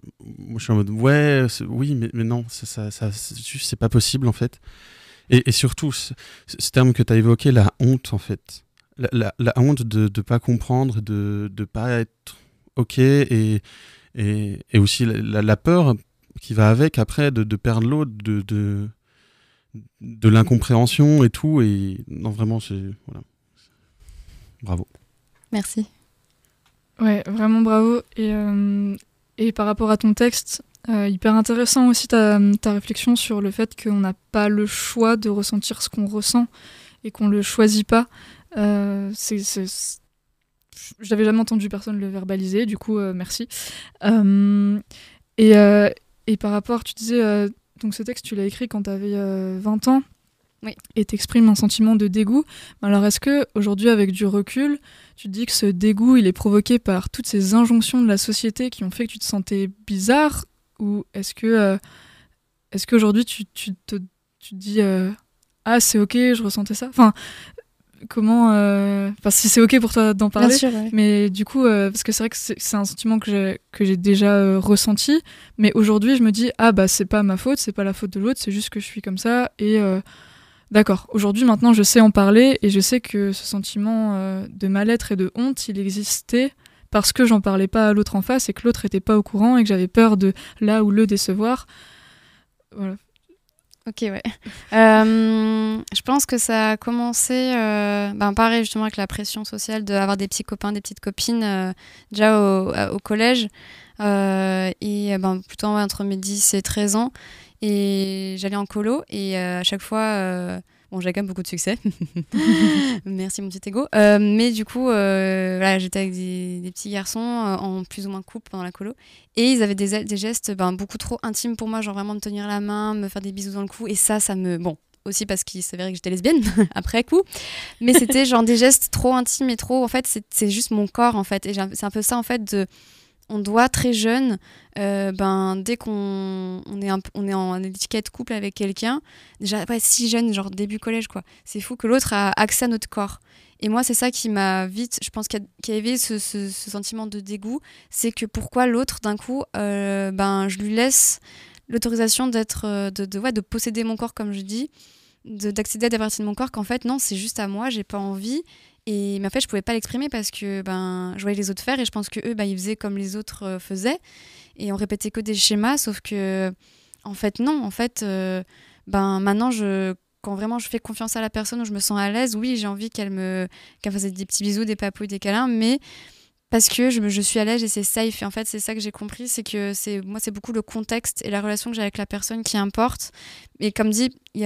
je suis en mode, ouais, oui, mais, non, ça, ça, c'est pas possible en fait. Et, surtout, ce, terme que tu as évoqué, la honte, en fait. La, honte de ne pas comprendre, de ne pas être OK, et, aussi la, peur qui va avec après de, perdre l'autre, de, de l'incompréhension et tout. Et non, vraiment, c'est. Voilà. Bravo. Merci. Ouais, vraiment bravo. Et, euh, et par rapport à ton texte, euh, hyper intéressant aussi ta, ta réflexion sur le fait qu'on n'a pas le choix de ressentir ce qu'on ressent et qu'on le choisit pas. Euh, c'est, c'est- c'est- J'avais jamais entendu personne le verbaliser, du coup, euh, merci. Euh, et, euh, et par rapport, tu disais, euh, donc ce texte, tu l'as écrit quand tu avais 20 ans Oui. et t'exprimes un sentiment de dégoût. Alors est-ce que aujourd'hui, avec du recul, tu te dis que ce dégoût, il est provoqué par toutes ces injonctions de la société qui ont fait que tu te sentais bizarre? Ou est-ce que euh, est-ce qu'aujourd'hui, tu, tu, te, tu te dis euh, Ah, c'est ok, je ressentais ça? Enfin, comment. euh, Enfin, si c'est ok pour toi d'en parler. sûr, ouais. Mais du coup, euh, parce que c'est vrai que c'est un sentiment que j'ai que j'ai déjà euh, ressenti. Mais aujourd'hui, je me dis Ah, bah, c'est pas ma faute, c'est pas la faute de l'autre, c'est juste que je suis comme ça. Et. D'accord. Aujourd'hui, maintenant, je sais en parler et je sais que ce sentiment euh, de mal-être et de honte, il existait parce que j'en parlais pas à l'autre en face et que l'autre était pas au courant et que j'avais peur de là ou le décevoir. Voilà. Ok, ouais. Euh, je pense que ça a commencé, euh, ben pareil justement avec la pression sociale d'avoir des petits copains, des petites copines euh, déjà au, au collège et ben, plutôt entre mes 10 et 13 ans. Et j'allais en colo et à chaque fois, bon, j'avais quand même beaucoup de succès. Merci mon petit ego. Euh, mais du coup, euh, voilà, j'étais avec des, des petits garçons euh, en plus ou moins couple pendant la colo. Et ils avaient des, des gestes ben, beaucoup trop intimes pour moi, genre vraiment me tenir la main, me faire des bisous dans le cou. Et ça, ça me. Bon, aussi parce qu'il s'avérait que j'étais lesbienne après coup. Mais c'était genre des gestes trop intimes et trop. En fait, c'est juste mon corps, en fait. Et j'ai c'est un peu ça, en fait, de. On doit très jeune, euh, ben, dès qu'on on est, un on est en étiquette couple avec quelqu'un, déjà si jeune, genre début collège, quoi. C'est fou que l'autre a accès à notre corps. Et moi, c'est ça qui m'a vite, je pense, qui a, éveillé ce, ce- sentiment de dégoût. C'est que pourquoi l'autre, d'un coup, euh, ben, je lui laisse l'autorisation d'être, euh, de, de, de posséder mon corps, comme je dis, de- d'accéder à des parties de mon corps qu'en fait, non, c'est juste à moi, j'ai pas envie. Et en fait, je pouvais pas l'exprimer parce que ben, je voyais les autres faire et je pense que eux, ben, ils faisaient comme les autres euh, faisaient. Et on répétait que des schémas, sauf que, en fait, non. En fait, euh, ben, maintenant, je, quand vraiment je fais confiance à la personne où je me sens à l'aise, oui, j'ai envie qu'elle me, qu'elle fasse des petits bisous, des papouilles, des câlins, mais parce que je, je suis à l'aise et c'est safe. Et en fait, c'est ça que j'ai compris, c'est que c'est moi, c'est beaucoup le contexte et la relation que j'ai avec la personne qui importe. Et comme dit, il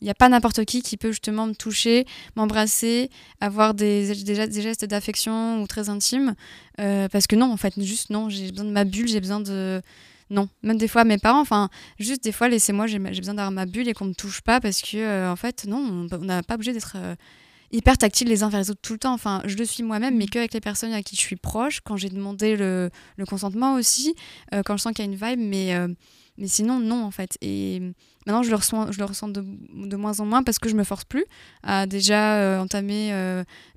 n'y a, pas n'importe qui qui peut justement me toucher, m'embrasser, avoir des, des, des gestes d'affection ou très intimes. Euh, parce que non, en fait, juste non, j'ai besoin de ma bulle, j'ai besoin de. Non, même des fois mes parents, enfin, juste des fois, laissez-moi, j'ai besoin d'avoir ma bulle et qu'on me touche pas parce que, euh, en fait, non, on n'a pas obligé d'être. euh, hyper tactile les uns vers les autres tout le temps. Enfin, je le suis moi-même, mais qu'avec les personnes à qui je suis proche, quand j'ai demandé le, le consentement aussi, euh, quand je sens qu'il y a une vibe, mais, euh, mais sinon, non, en fait. Et maintenant, je le ressens, je le ressens de, de moins en moins parce que je me force plus à déjà euh, entamer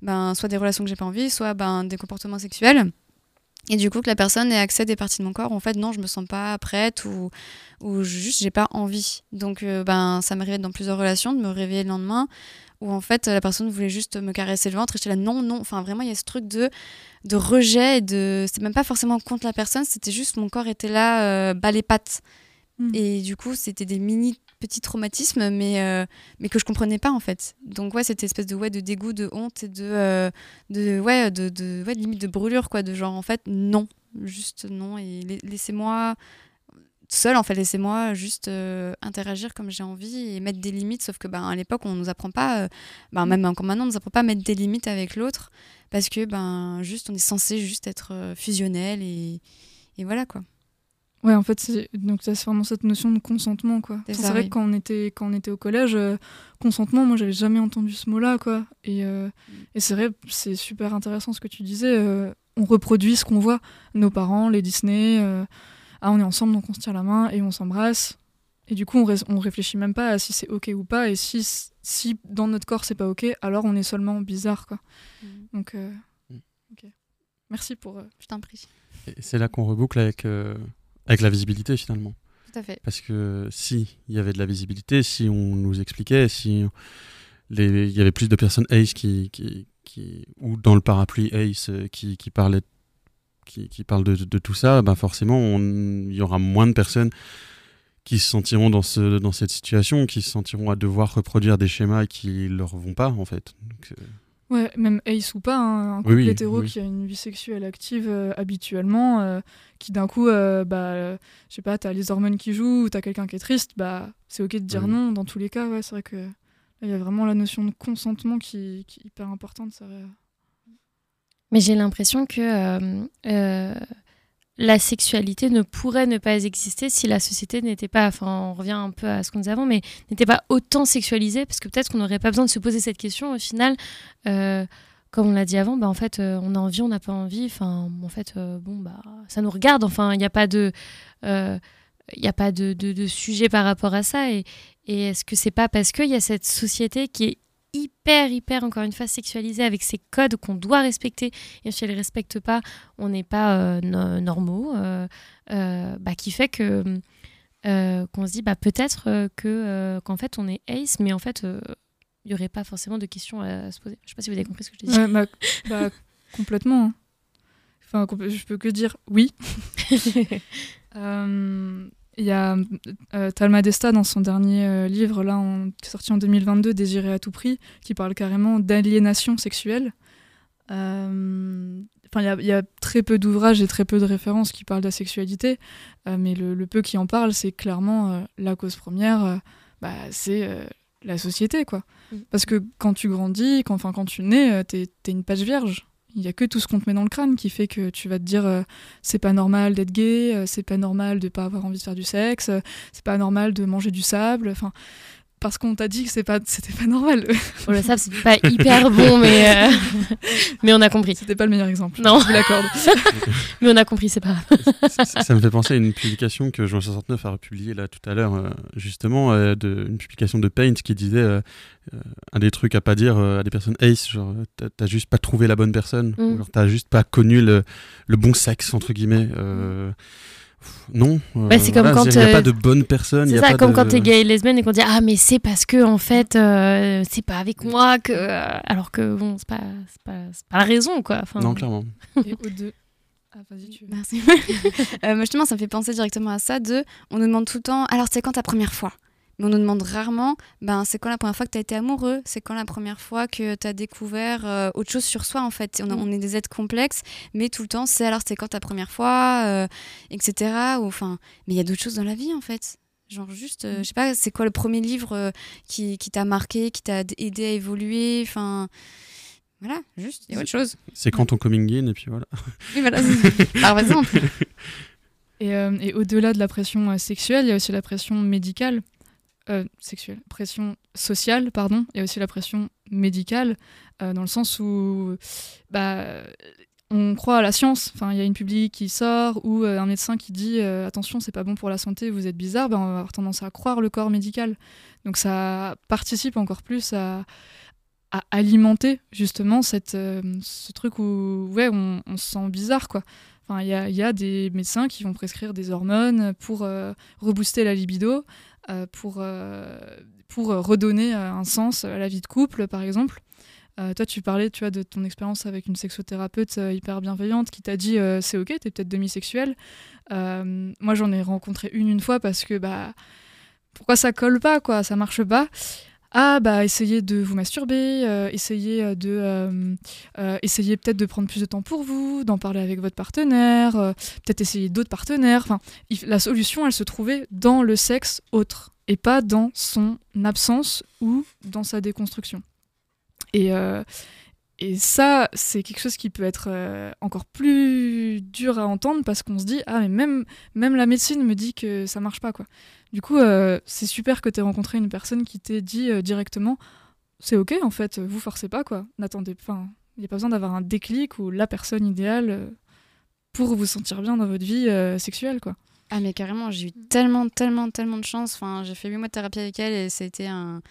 ben, soit des relations que j'ai pas envie, soit ben, des comportements sexuels. Et du coup, que la personne ait accès à des parties de mon corps, où en fait, non, je me sens pas prête ou, ou juste j'ai pas envie. Donc, euh, ben, ça m'arrivait dans plusieurs relations de me réveiller le lendemain où en fait la personne voulait juste me caresser le ventre et j'étais là non non. Enfin vraiment il y a ce truc de de rejet et de c'est même pas forcément contre la personne c'était juste mon corps était là euh, bas les pattes. Et du coup c'était des mini petits traumatismes mais euh, mais que je comprenais pas en fait. Donc ouais cette espèce de ouais de dégoût de honte et de euh, de ouais de, de ouais limite de brûlure quoi de genre en fait non. Juste non et la- laissez-moi seule en fait laissez-moi juste euh, interagir comme j'ai envie et mettre des limites sauf que ben à l'époque on nous apprend pas euh, ben, même encore maintenant on nous apprend pas à mettre des limites avec l'autre parce que ben juste on est censé juste être euh, fusionnel et, et voilà quoi Ouais, en fait, c'est donc ça, c'est vraiment cette notion de consentement, quoi. C'est vrai oui. que quand on était quand on était au collège, euh, consentement, moi, j'avais jamais entendu ce mot-là, quoi. Et, euh, et c'est vrai, c'est super intéressant ce que tu disais. on reproduit ce qu'on voit, nos parents, les Disney. Ah, on est ensemble, donc on se tient la main et on s'embrasse. Et du coup, on, ré- on réfléchit même pas à si c'est ok ou pas. Et si si dans notre corps c'est pas ok, alors on est seulement bizarre, quoi. Donc, euh, ok. Merci pour. euh, je t'en prie. C'est là qu'on reboucle avec, euh, avec la visibilité finalement. Tout à fait. Parce que si il y avait de la visibilité, si on nous expliquait, si il y avait plus de personnes ACE qui, qui, qui- ou dans le parapluie ACE euh, qui, qui parlaient qui, qui parlent de, de tout ça, ben forcément il y aura moins de personnes qui se sentiront dans, ce, dans cette situation, qui se sentiront à devoir reproduire des schémas qui leur vont pas en fait. Donc, euh, Ouais, même ace ou pas, hein, un couple Oui, hétéro oui. qui a une vie sexuelle active euh, habituellement, euh, qui d'un coup, euh, bah, je sais pas, t'as les hormones qui jouent, ou t'as quelqu'un qui est triste, bah, c'est ok de dire non dans tous les cas. Ouais, c'est vrai que il y a vraiment la notion de consentement qui, qui est hyper importante. Ça, Mais j'ai l'impression que euh, euh, la sexualité ne pourrait ne pas exister si la société n'était pas, enfin on revient un peu à ce qu'on disait avant, mais n'était pas autant sexualisée, parce que peut-être qu'on n'aurait pas besoin de se poser cette question au final. euh, comme on l'a dit avant, bah en fait, on a envie, on n'a pas envie. Enfin, en fait, bon, bah, ça nous regarde. Enfin, il n'y a pas de, il a pas de sujet par rapport à ça. Et, et est-ce que c'est pas parce qu'il y a cette société qui est hyper, hyper, encore une fois, sexualisée avec ces codes qu'on doit respecter et si elle ne les respecte pas, on n'est pas euh, no- normaux, euh, euh, bah, qui fait que qu'on se dit bah, peut-être que qu'en fait on est ace, mais en fait il n'y aurait pas forcément de questions à se poser. Je sais pas si vous avez compris ce que je dis. Ouais, bah, bah, complètement. hein. Enfin, je peux que dire oui. Il y a euh, Talma Desta dans son dernier euh, livre, là, en- sorti en 2022, Désiré à tout prix, qui parle carrément d'aliénation sexuelle. Euh, il y a- il y, a très peu d'ouvrages et très peu de références qui parlent de la sexualité, euh, mais le, le peu qui en parle, c'est clairement euh, la cause première, bah, c'est la société, quoi. Parce que quand tu grandis, quand, enfin, quand tu nais, t'es t'es une page vierge. Il y a que tout ce qu'on te met dans le crâne qui fait que tu vas te dire euh, c'est pas normal d'être gay, euh, c'est pas normal de pas avoir envie de faire du sexe, euh, c'est pas normal de manger du sable. Enfin, parce qu'on t'a dit que c'est pas, c'était pas normal. Oh, le sable, c'est pas hyper bon, mais, euh, mais on a compris. C'était pas le meilleur exemple. Non. Je vous l'accorde. mais on a compris, c'est pas grave. ça, ça me fait penser à une publication que Juin 69 a republiée là tout à l'heure, euh, justement, euh, de, une publication de Paint qui disait un des trucs à pas dire à des personnes ace, genre t'as- t'as juste pas trouvé la bonne personne, Mm. ou alors t'as juste pas connu le, le bon sexe, entre guillemets. euh, Non. euh, Bah, c'est comme voilà, quand, Il n'y a euh, pas de bonne personne. il y C'est ça, pas comme de- quand t'es gay et lesbienne et qu'on dit ah mais c'est parce que en fait euh, c'est pas avec moi que euh, alors que bon c'est pas c'est pas, pas la raison quoi. Enfin, Non, clairement. Et deux. Ah, vas-y, tu veux. Merci. Euh, moi, justement, ça me fait penser directement à ça. De, on nous demande tout le temps, alors c'est quand ta première fois? Mais on nous demande rarement, ben, c'est quand la première fois que tu as été amoureux? C'est quand la première fois que tu as découvert euh, autre chose sur soi, en fait? On, a- on est des êtres complexes, mais tout le temps, c'est alors c'est quand ta première fois, euh, etc. Ou, enfin, mais il y a d'autres choses dans la vie, en fait. Genre juste, euh, je sais pas, c'est quoi le premier livre euh, qui, qui t'a marqué, qui t'a aidé à évoluer? Enfin, voilà, juste, il y a autre chose. C'est quand ton coming in et puis voilà. Oui, voilà. Par exemple. Et, euh, et au-delà de la pression euh, sexuelle, il y a aussi la pression médicale. Euh, sexuelle, pression sociale, pardon. A aussi la pression médicale, euh, dans le sens où bah, on croit à la science. Enfin, il y a une publique qui sort ou euh, un médecin qui dit attention, c'est pas bon pour la santé, vous êtes bizarre. Ben, on va avoir tendance à croire le corps médical. Donc ça participe encore plus à, à alimenter justement cette, ce truc où ouais, on, on se sent bizarre quoi. Enfin, il y y a des médecins qui vont prescrire des hormones pour rebooster la libido, pour, euh, pour euh, redonner euh, un sens à la vie de couple, par exemple. Euh, toi, tu parlais tu vois, de ton expérience avec une sexothérapeute euh, hyper bienveillante qui t'a dit euh, c'est ok, t'es peut-être demisexuel. Euh, moi, j'en ai rencontré une une fois parce que bah pourquoi ça colle pas quoi, ça marche pas. Ah bah essayez de vous masturber, euh, essayez euh, de euh, essayez peut-être de prendre plus de temps pour vous, d'en parler avec votre partenaire, peut-être essayer d'autres partenaires. Enfin, la solution, elle se trouvait dans le sexe autre et pas dans son absence ou dans sa déconstruction. Et, et ça, c'est quelque chose qui peut être euh, encore plus dur à entendre parce qu'on se dit ah mais même même la médecine me dit que ça marche pas quoi. Du coup, euh, c'est super que tu aies rencontré une personne qui t'ait dit euh, directement c'est ok en fait, vous forcez pas quoi. N'attendez pas, il n'y a pas besoin d'avoir un déclic ou la personne idéale pour vous sentir bien dans votre vie sexuelle quoi. Ah mais carrément, j'ai eu tellement, tellement, tellement de chance. Enfin, j'ai fait 8 mois de thérapie avec elle et c'était un,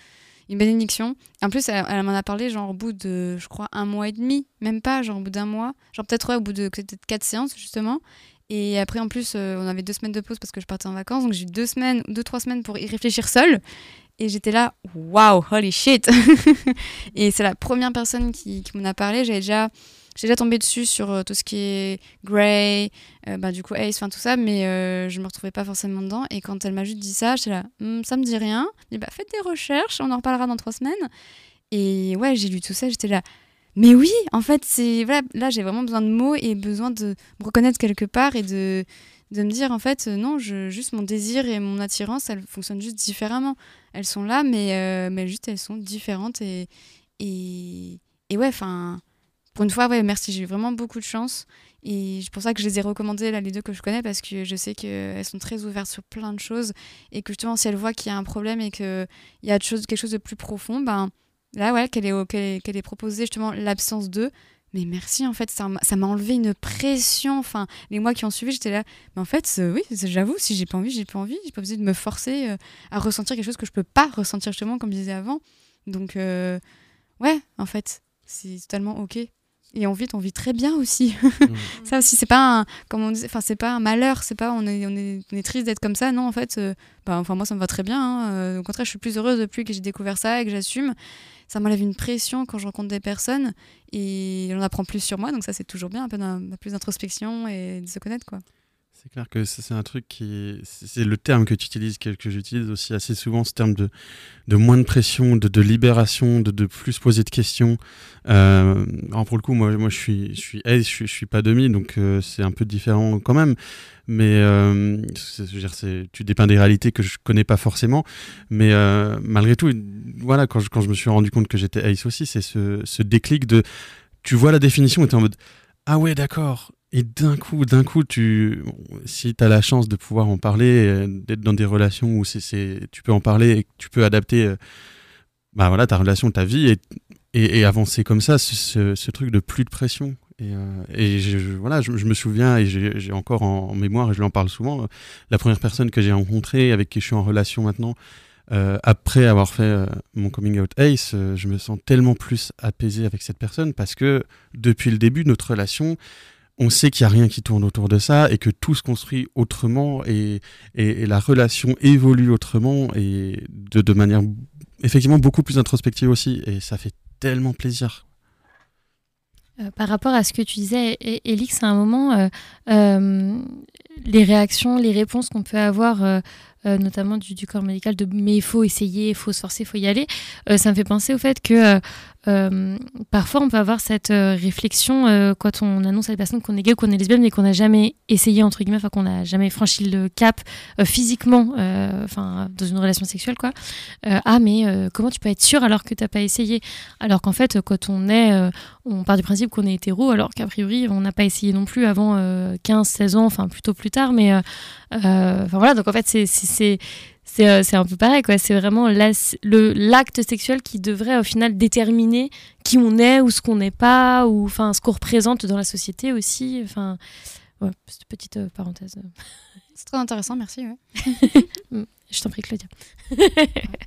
bénédiction. En plus, elle, m'en a parlé genre au bout de, je crois, un mois et demi, même pas, genre au bout d'un mois. Genre peut-être ouais, au bout de quatre séances justement. Et après, en plus, euh, on avait deux semaines de pause parce que je partais en vacances. Donc j'ai eu deux semaines, deux, trois semaines pour y réfléchir seule. Et j'étais là, waouh, holy shit! et c'est la première personne qui, qui m'en a parlé. J'avais déjà, j'ai déjà tombé dessus sur euh, tout ce qui est Grey, euh, bah, du coup Ace, enfin tout ça, mais euh, je me retrouvais pas forcément dedans. Et quand elle m'a juste dit ça, j'étais là, Hum, ça me dit rien. Et bah, faites des recherches, on en reparlera dans trois semaines. Et ouais, j'ai lu tout ça, j'étais là. Mais oui, en fait, c'est voilà, là j'ai vraiment besoin de mots et besoin de me reconnaître quelque part et de, de me dire en fait non, juste mon désir et mon attirance, elles fonctionnent juste différemment. Elles sont là, mais, mais juste elles sont différentes et, et, et ouais, enfin, pour une fois, ouais, merci, j'ai eu vraiment beaucoup de chance. Et c'est pour ça que je les ai recommandées, les deux que je connais, parce que je sais qu'elles sont très ouvertes sur plein de choses. Et que justement, si elles voient qu'il y a un problème et qu'il y a quelque chose de plus profond, ben là, ouais, qu'elle ait, qu'elle ait- qu'elle ait proposé justement l'absence d'eux. Mais merci, en fait, ça m'a enlevé une pression. Enfin, les mois qui ont suivi, j'étais là. Mais en fait, euh, oui, j'avoue, si j'ai pas envie, j'ai pas envie. J'ai pas besoin de me forcer euh, à ressentir quelque chose que je peux pas ressentir, justement, comme je disais avant. Donc, euh, ouais, en fait, c'est totalement OK. Et on vit, on vit très bien aussi. ça aussi, c'est pas un, comme on disait, enfin, c'est pas un malheur, c'est pas on est, on est, on est triste d'être comme ça. Non, en fait, euh, bah, enfin, moi, ça me va très bien. hein. Euh, au contraire, je suis plus heureuse depuis que j'ai découvert ça et que j'assume. Ça m'enlève une pression quand je rencontre des personnes et on apprend plus sur moi. Donc, ça, c'est toujours bien, un peu plus d'introspection et de se connaître, quoi. C'est clair que c'est un truc qui. C'est le terme que tu utilises, que, j'utilise aussi assez souvent, ce terme de, moins de pression, de, libération, de, plus poser de questions. Euh, pour le coup, moi, je suis, je suis je suis, suis pas demi, donc euh, c'est un peu différent quand même. Mais euh, tu dépeins des réalités que je connais pas forcément. Mais malgré tout, voilà, quand je, me suis rendu compte que j'étais ace aussi, c'est ce, déclic de. Tu vois la définition et tu es en mode Ah ouais, d'accord. Et d'un coup, d'un coup, tu, si tu as la chance de pouvoir en parler, euh, d'être dans des relations où c'est, tu peux en parler et que tu peux adapter euh, bah voilà, ta relation, ta vie et, et, avancer comme ça, ce, truc de plus de pression. Et, euh, je, voilà, je, me souviens et j'ai, encore en, mémoire, et je lui en parle souvent, la première personne que j'ai rencontrée, avec qui je suis en relation maintenant, après avoir fait mon coming out ace, je me sens tellement plus apaisé avec cette personne parce que depuis le début notre relation, on sait qu'il n'y a rien qui tourne autour de ça et que tout se construit autrement et, et, la relation évolue autrement et de, de manière effectivement beaucoup plus introspective aussi et ça fait tellement plaisir. Euh, par rapport à ce que tu disais, E- Élix, à un moment, euh, euh, les réactions, les réponses qu'on peut avoir, notamment du, du corps médical, de mais il faut essayer, il faut se forcer, il faut y aller, ça me fait penser au fait que euh, parfois on peut avoir cette euh, réflexion euh, quand on annonce à la personne qu'on est gay ou qu'on est lesbienne, mais qu'on n'a jamais essayé, entre guillemets, enfin qu'on n'a jamais franchi le cap physiquement, enfin dans une relation sexuelle, quoi. Ah, mais comment tu peux être sûr alors que tu n'as pas essayé? Alors qu'en fait, quand on est, on part du principe qu'on est hétéro, alors qu'a priori, on n'a pas essayé non plus avant 15-16 ans, enfin plutôt plus tard, mais enfin voilà, donc en fait, c'est- c'est c'est- c'est euh, c'est un peu pareil, quoi. C'est vraiment l'acte sexuel qui devrait au final déterminer qui on est ou ce qu'on n'est pas, ou enfin ce qu'on représente dans la société aussi. Enfin, ouais, cette petite euh, parenthèse. C'est très intéressant, merci. ouais. Mm, Je t'en prie, Claudia.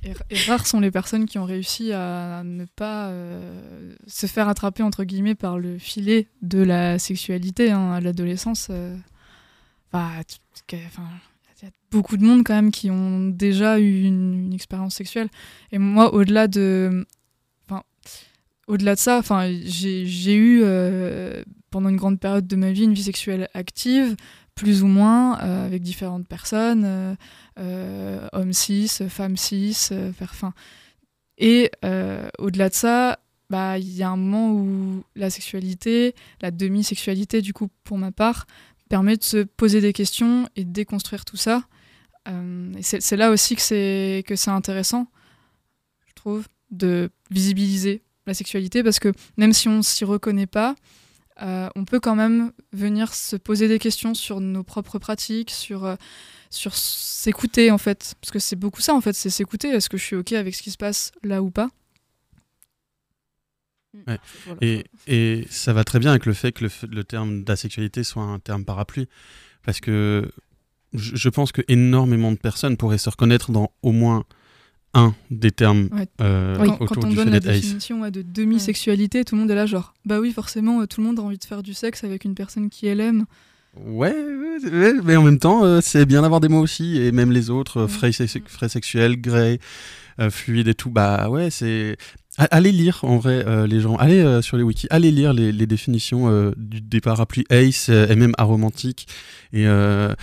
Et, et rares sont les personnes qui ont réussi à ne pas euh, se faire attraper entre guillemets par le filet de la sexualité hein, à l'adolescence. euh. Enfin, enfin, il y a beaucoup de monde quand même qui ont déjà eu une, expérience sexuelle. Et moi, au-delà de, enfin, au-delà de ça, enfin, j'ai eu euh, pendant une grande période de ma vie une vie sexuelle active, plus ou moins, euh, avec différentes personnes. euh, hommes cis, femmes cis, euh, faire fin. Et au-delà de ça, bah il y a un moment où la sexualité, la demi-sexualité du coup pour ma part, permet de se poser des questions et de déconstruire tout ça. Euh, c'est là aussi que c'est que c'est intéressant, je trouve, de visibiliser la sexualité parce que même si on s'y reconnaît pas, euh, on peut quand même venir se poser des questions sur nos propres pratiques, sur euh, sur s'écouter en fait. Parce que c'est beaucoup ça en fait c'est s'écouter. Est-ce que je suis ok avec ce qui se passe là ou pas? Ouais. Voilà. Et, et ça va très bien avec le fait que le, terme d'asexualité soit un terme parapluie. Parce que je, je pense que énormément de personnes pourraient se reconnaître dans au moins un des termes Ouais. euh, quand, autour quand on du donne la définition ouais, de demi-sexualité tout le monde est là genre bah oui forcément euh, tout le monde a envie de faire du sexe avec une personne qui elle aime Ouais, mais en même temps, euh, c'est bien d'avoir des mots aussi, et même les autres, euh, frais, sex- frais sexuels, grey, euh, fluide et tout, bah ouais, c'est... Allez lire, en vrai, euh, les gens, allez euh, sur les wikis, allez lire les, définitions euh, du, des parapluies ace euh, et même aromantique, et euh,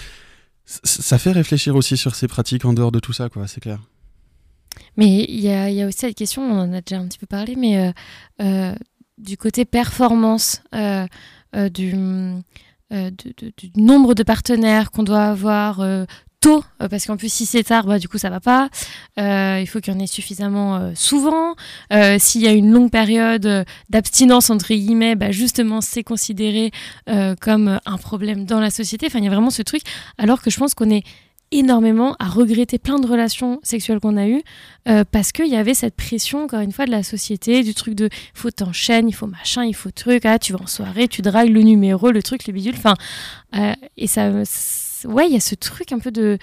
ça fait réfléchir aussi sur ces pratiques en dehors de tout ça, quoi, c'est clair. Mais il y a, aussi cette question, on en a déjà un petit peu parlé, mais euh, euh, du côté performance, euh, euh, du, euh, du nombre de partenaires qu'on doit avoir euh, euh, parce qu'en plus si c'est tard, bah, du coup ça va pas. Euh, il faut qu'il y en ait suffisamment euh, souvent. S'il y a une longue période d'abstinence, entre guillemets, bah, justement c'est considéré comme un problème dans la société. Enfin, il y a vraiment ce truc, alors que je pense qu'on est énormément à regretter plein de relations sexuelles qu'on a eues euh, parce qu'il y avait cette pression, encore une fois, de la société, du truc de faut t'enchaîner, il faut machin, il faut truc, ah, tu vas en soirée, tu dragues le numéro, le truc, le bidule, enfin, et ça, ouais, il y a ce truc un peu de.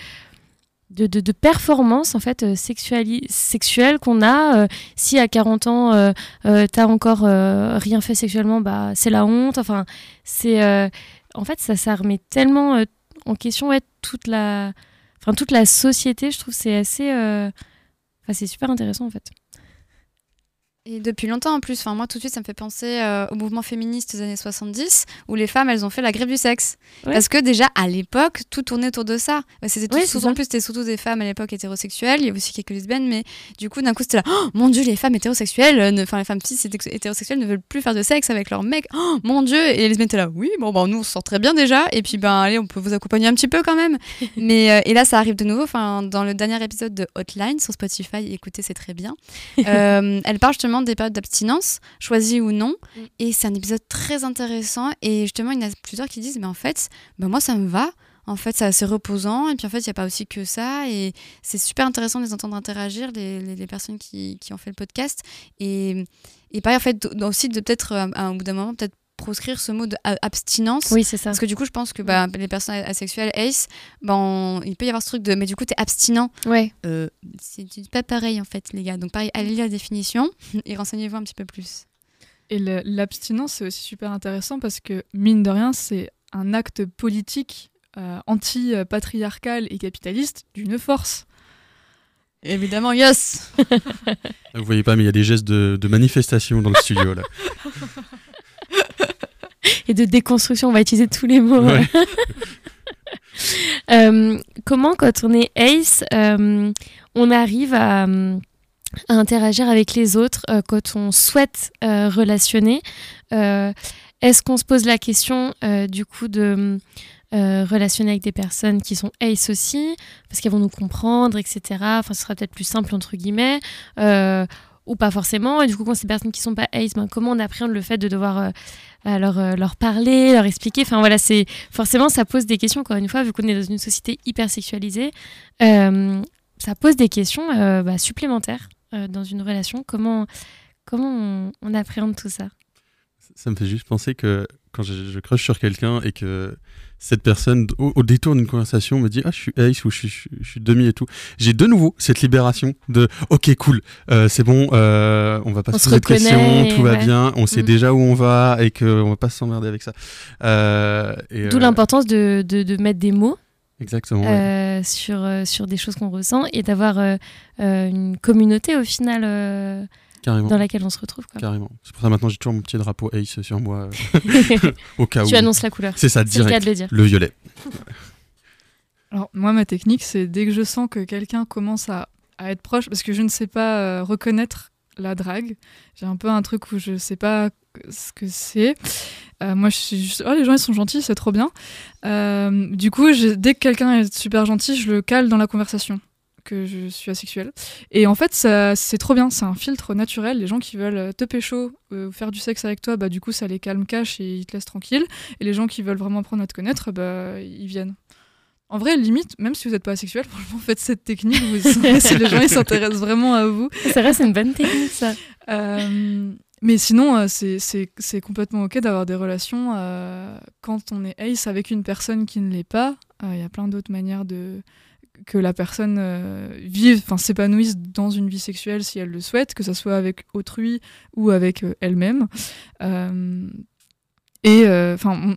De, de, performance en fait euh, sexuelle qu'on a euh, si à 40 ans euh, euh, t'as encore rien fait sexuellement bah c'est la honte enfin c'est en fait ça ça remet tellement en question ouais, toute la toute la société je trouve c'est assez enfin c'est super intéressant en fait Et depuis longtemps en plus, enfin, moi tout de suite ça me fait penser euh, au mouvement féministe des années 70 où les femmes elles ont fait la grève du sexe. Ouais. Parce que déjà à l'époque tout tournait autour de ça. C'était tout- Ouais, en plus c'était surtout des femmes à l'époque hétérosexuelles, il y avait aussi quelques lesbiennes, mais du coup d'un coup c'était là, Oh, mon dieu les femmes hétérosexuelles, euh, enfin les femmes cis hété- hétérosexuelles ne veulent plus faire de sexe avec leurs mecs, oh, mon dieu, et les lesbiennes étaient là, oui bon bah nous on se sort très bien déjà, et puis ben allez on peut vous accompagner un petit peu quand même. mais euh, et là ça arrive de nouveau, enfin dans le dernier épisode de Hotline sur Spotify, écoutez c'est très bien. Euh, elle parle justement des périodes d'abstinence, choisies ou non. Et c'est un épisode très intéressant. Et justement, il y en a plusieurs qui disent, mais en fait, bah, moi, ça me va. En fait, c'est assez reposant. Et puis, en fait, il n'y a pas aussi que ça. Et c'est super intéressant de les entendre interagir, les, les- les personnes qui, qui ont fait le podcast. Et, et pareil, en fait, aussi de peut-être, euh, à un bout d'un moment, peut-être proscrire ce mot d'abstinence. Oui, c'est ça. Parce que du coup, je pense que bah, les personnes asexuelles, ace, bah, on- il peut y avoir ce truc de, mais du coup, t'es abstinent. Ouais. Euh, c'est pas pareil, en fait, les gars. Donc, pareil, allez lire la définition et renseignez-vous un petit peu plus. Et l'abstinence, c'est aussi super intéressant parce que, mine de rien, c'est un acte politique euh, anti-patriarcal et capitaliste d'une force. Évidemment, yes Vous voyez pas, mais il y a des gestes de, de manifestation dans le studio là. et de déconstruction. On va utiliser tous les mots. Ouais. Euh, comment, quand on est ace, euh, on arrive à, à interagir avec les autres euh, quand on souhaite relationner Est-ce qu'on se pose la question du coup de relationner avec des personnes qui sont ace aussi, parce qu'elles vont nous comprendre, etc. Enfin, ce sera peut-être plus simple entre guillemets. Ou pas forcément. Et du coup, quand des personnes qui sont pas ace, ben, comment on appréhende le fait de devoir euh, euh, leur, euh, leur parler, leur expliquer? Enfin voilà, c'est forcément ça pose des questions. Encore une fois, vu qu'on est dans une société hyper sexualisée, euh, ça pose des questions bah, supplémentaires dans une relation. Comment comment on, on appréhende tout ça? Ça me fait juste penser que quand je, je crush sur quelqu'un et que cette personne, au, au détour d'une conversation, me dit Ah, je suis ace ou je suis, je, suis- je suis demi et tout. J'ai de nouveau cette libération de Ok, cool, euh, c'est bon, euh, on va pas On se se poser de questions, tout va bien, on sait Mm. déjà où on va et qu'on va pas s'emmerder avec ça. Euh, D'où euh, l'importance de, de, de mettre des mots Exactement. ouais. sur, sur des choses qu'on ressent et d'avoir euh, euh, une communauté au final Carrément. dans laquelle on se retrouve. Quoi. Carrément. C'est pour ça maintenant j'ai toujours mon petit drapeau Ace sur moi euh, au cas où. Tu annonces la couleur. C'est ça, C'est le direct. cas de le dire. Le violet. Alors, moi, ma technique, c'est dès que je sens que quelqu'un commence à, à être proche, parce que je ne sais pas euh, reconnaître la drague, j'ai un peu un truc où je sais pas ce que c'est. Euh, moi, je suis juste, oh, les gens, ils sont gentils, c'est trop bien. Euh, du coup, je- dès que quelqu'un est super gentil, je le cale dans la conversation que je suis asexuelle. Et en fait, ça, c'est trop bien, c'est un filtre naturel. Les gens qui veulent euh, te pécho, euh, faire du sexe avec toi, bah, du coup, ça les calme, cache et ils te laissent tranquille. Et les gens qui veulent vraiment apprendre à te connaître, bah, ils viennent. En vrai, limite, même si vous n'êtes pas asexuel, franchement, faites cette technique. Vous, si les gens ils s'intéressent vraiment à vous. C'est vrai, c'est une bonne technique, ça. Euh, mais sinon, euh, c'est- complètement ok d'avoir des relations quand on est ace avec une personne qui ne l'est pas. Il y a plein d'autres manières de que la personne euh, vive, enfin s'épanouisse dans une vie sexuelle si elle le souhaite, que ce soit avec autrui ou avec euh, elle-même. Euh, et enfin,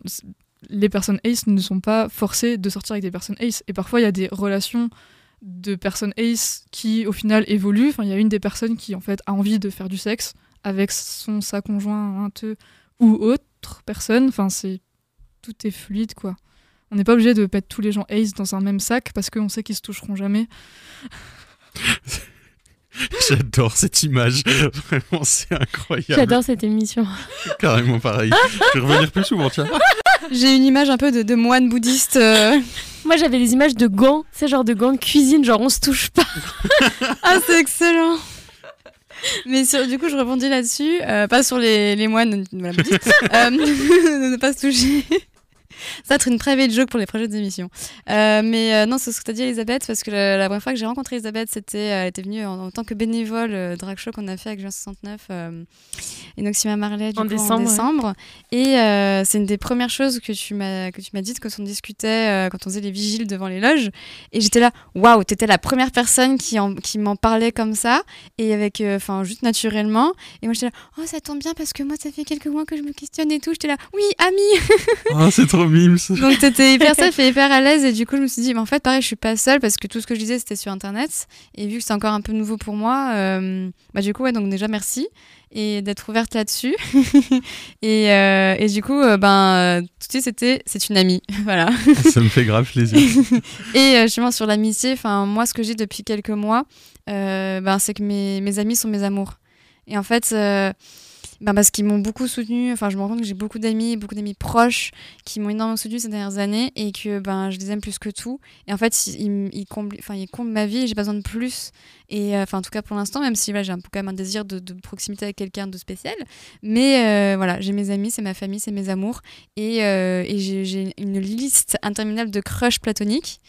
les personnes ace ne sont pas forcées de sortir avec des personnes ace. Et parfois, il y a des relations de personnes ace qui, au final, évoluent. Enfin, il y a une des personnes qui, en fait, a envie de faire du sexe avec son, sa conjointe ou autre personne. Enfin, c'est tout est fluide, quoi. On n'est pas obligé de mettre tous les gens ace dans un même sac parce qu'on sait qu'ils se toucheront jamais. J'adore cette image. Vraiment, c'est incroyable. J'adore cette émission. Carrément pareil. Je vais revenir plus souvent, tiens. J'ai une image un peu de, de moine bouddhiste. euh. Moi, j'avais des images de gants, c'est genre de gants de cuisine, genre on se touche pas. Ah, c'est excellent mais sur- du coup, je rebondis là-dessus, euh, pas sur les, les moines voilà, bouddhistes, euh, de ne pas se toucher. Ça va être une private joke pour les prochaines émissions. Euh, mais euh, non, c'est ce que tu as dit, Elisabeth, parce que la, la première fois que j'ai rencontré Elisabeth, c'était, euh, elle était venue en, en tant que bénévole euh, drag show qu'on a fait avec Jean 69 euh, et Noxima Marley du En coup, décembre, en ouais. décembre. Et euh, c'est une des premières choses que tu m'as que tu m'as dites quand on discutait, euh, quand on faisait les vigiles devant les loges. Et j'étais là, waouh, t'étais la première personne qui, en- qui m'en parlait comme ça, et avec, euh, enfin, juste naturellement. Et moi, j'étais là, oh, ça tombe bien parce que moi, ça fait quelques mois que je me questionne et tout. J'étais là, oui, ami Oh, c'est trop donc t'étais hyper safe et hyper à l'aise et du coup je me suis dit mais en fait pareil je suis pas seule parce que tout ce que je disais c'était sur internet. Et vu que c'est encore un peu nouveau pour moi euh, bah du coup ouais donc déjà merci et d'être ouverte là-dessus. Et, euh, et du coup euh, ben tout de suite c'était c'est une amie. Voilà. Ça me fait grave plaisir. et justement sur l'amitié enfin moi ce que j'ai depuis quelques mois ben c'est que mes, mes amis sont mes amours. Et en fait ben parce qu'ils m'ont beaucoup soutenu enfin je me rends compte que j'ai beaucoup d'amis beaucoup d'amis proches qui m'ont énormément soutenu ces dernières années et que ben je les aime plus que tout. Et en fait ils, ils, comblent enfin ils comblent ma vie j'ai besoin de plus. Et euh, enfin en tout cas pour l'instant même si là j'ai quand même un désir de, proximité avec quelqu'un de spécial. Mais euh, voilà j'ai mes amis c'est ma famille c'est mes amours. Et, euh, et j'ai- une liste interminable de crushs platoniques.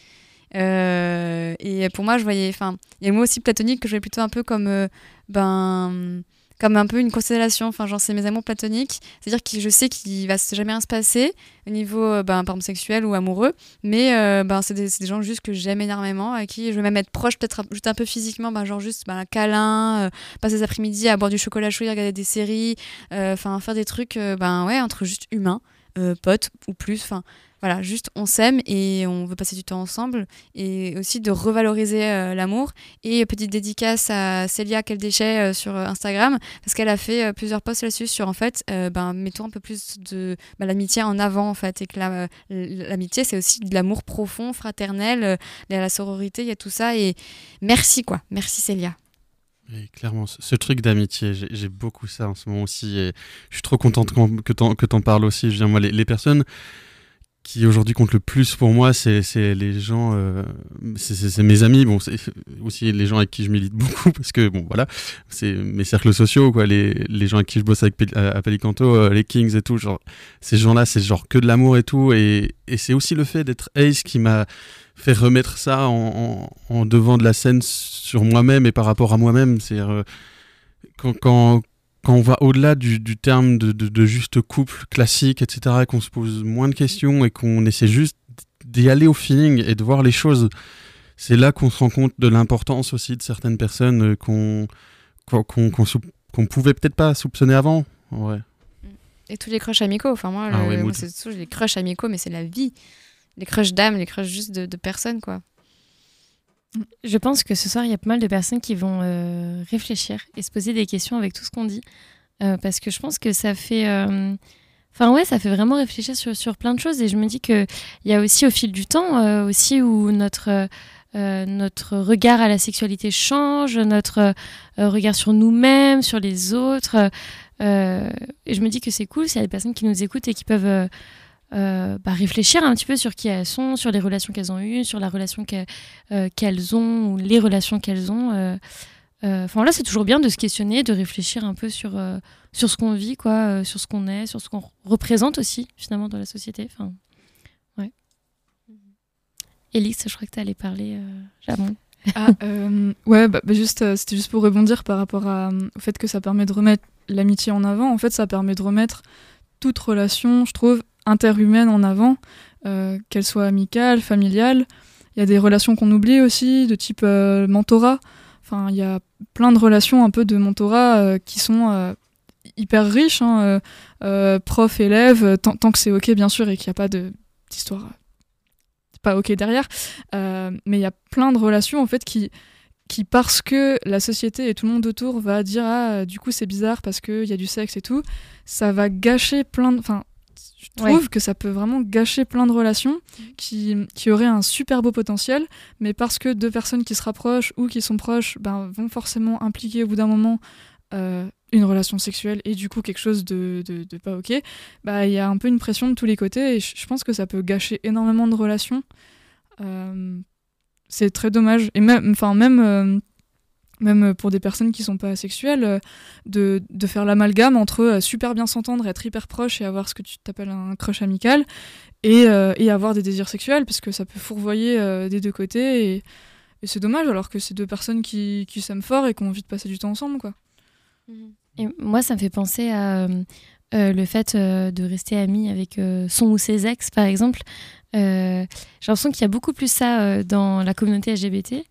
Et pour moi je voyais enfin il y a le mot aussi platonique que je voyais plutôt un peu comme ben comme un peu une constellation. Enfin, genre, c'est mes amours platoniques. C'est-à-dire que je sais qu'il va jamais rien se passer au niveau, euh, ben, par exemple, sexuel ou amoureux. Mais euh, ben, c'est des, gens juste que j'aime énormément, à qui je vais même être proche, peut-être juste un peu physiquement, ben, genre juste ben, un câlin, euh, passer des après-midi à boire du chocolat chaud regarder des séries, enfin, faire des trucs, ben ouais, entre juste humains, potes ou plus. Enfin, voilà, juste on s'aime et on veut passer du temps ensemble et aussi de revaloriser euh, l'amour. Et petite dédicace à Célia Quel Déchet euh, sur Instagram parce qu'elle a fait euh, plusieurs posts là-dessus sur en fait, ben, mettons un peu plus de ben, l'amitié en avant en fait et que la- l'amitié c'est aussi de l'amour profond, fraternel, il y a la sororité, il y a tout ça et merci quoi, merci Célia. Et clairement, ce, truc d'amitié, j'ai beaucoup ça en ce moment aussi. Et je suis trop contente que t'en parles aussi. Je veux dire, moi, les personnes qui aujourd'hui comptent le plus pour moi, c'est les gens, euh, c'est- mes amis, bon, c'est aussi les gens avec qui je milite beaucoup, parce que, bon, voilà, c'est mes cercles sociaux, quoi, les, les gens avec qui je bosse avec, Pel- à Pelicanto, euh, les Kings et tout, genre, ces gens-là, c'est genre que de l'amour et tout, et, c'est aussi le fait d'être Ace qui m'a fait remettre ça en, devant de la scène sur moi-même et par rapport à moi-même, c'est quand, quand, quand on va au-delà du, du terme de, de, de juste couple classique, etc., et qu'on se pose moins de questions et qu'on essaie juste d'y aller au feeling et de voir les choses, c'est là qu'on se rend compte de l'importance aussi de certaines personnes euh, qu'on qu'on pouvait peut-être pas soupçonner avant. Ouais. Et tous les crushs amicaux, enfin moi, Ah le- oui, moi, c'est les crushs amicaux, mais c'est la vie. Les crushs d'âme, les crushs juste de, de personnes quoi. Je pense que ce soir, il y a pas mal de personnes qui vont euh, réfléchir et se poser des questions avec tout ce qu'on dit. Euh, parce que je pense que ça fait. euh, Enfin, ouais, ça fait vraiment réfléchir sur, sur plein de choses. Et je me dis qu'il y a aussi, au fil du temps, aussi où notre. notre regard à la sexualité change, notre regard sur nous-mêmes, sur les autres. Et je me dis que c'est cool s'il y a des personnes qui nous écoutent et qui peuvent euh, bah, réfléchir un petit peu sur qui elles sont, sur les relations qu'elles ont eues, sur la relation qu'elles euh, qu'elles ont ou les relations qu'elles ont. euh, euh, Enfin là, c'est toujours bien de se questionner, de réfléchir un peu sur, sur ce qu'on vit, quoi, sur ce qu'on est, sur ce qu'on représente aussi finalement dans la société. Enfin, ouais. Élise, je crois que tu allais parler. Jamon. Ah, ouais, bah, bah, juste, c'était juste pour rebondir par rapport à, au fait que ça permet de remettre l'amitié en avant. En fait, ça permet de remettre toute relation, je trouve, interhumaine en avant, euh, qu'elle soit amicale, familiale. Il y a des relations qu'on oublie aussi, de type euh, mentorat. Enfin, il y a plein de relations un peu de mentorat euh, qui sont euh, hyper riches, hein, prof, élève, tant, que c'est ok bien sûr et qu'il n'y a pas d'histoire pas ok derrière. Mais il y a plein de relations en fait qui, qui parce que la société et tout le monde autour va dire ah du coup c'est bizarre parce qu'il y a du sexe et tout, ça va gâcher plein de... je trouve Ouais. que ça peut vraiment gâcher plein de relations qui, qui auraient un super beau potentiel, mais parce que deux personnes qui se rapprochent ou qui sont proches ben, vont forcément impliquer au bout d'un moment euh, une relation sexuelle et du coup quelque chose de, de, de pas ok, bah il y a un peu une pression de tous les côtés et je je pense que ça peut gâcher énormément de relations. Euh, c'est très dommage. Et même, enfin même, euh, même pour des personnes qui sont pas asexuelles, euh, de, faire l'amalgame entre euh, super bien s'entendre, être hyper proche et avoir ce que tu t'appelles un crush amical et, euh, avoir des désirs sexuels parce que ça peut fourvoyer euh, des deux côtés et, c'est dommage alors que c'est deux personnes qui, s'aiment fort et qui ont envie de passer du temps ensemble quoi. Et moi, ça me fait penser à euh, euh, le fait euh, de rester ami avec euh, son ou ses ex, par exemple. Euh, J'ai l'impression qu'il y a beaucoup plus ça euh, dans la communauté LGBT.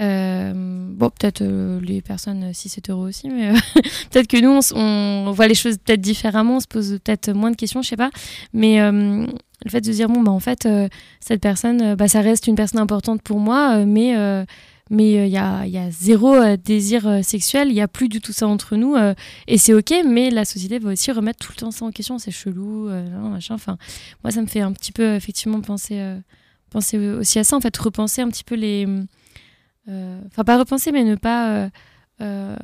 Euh, bon, peut-être euh, les personnes cis hétéros aussi, mais euh, peut-être que nous, on, voit les choses peut-être différemment, on se pose peut-être moins de questions, je sais pas. Mais euh, le fait de se dire, bon, bah, en fait, euh, cette personne, euh, bah, ça reste une personne importante pour moi, euh, mais euh, mais il y, a, y a zéro euh, désir euh, sexuel, il n'y a plus du tout ça entre nous, euh, et c'est ok, mais la société va aussi remettre tout le temps ça en question, c'est chelou, euh, machin. Enfin, moi, ça me fait un petit peu effectivement penser, euh, penser aussi à ça, en fait, repenser un petit peu les. Euh, Enfin, pas repenser, mais ne pas euh, euh,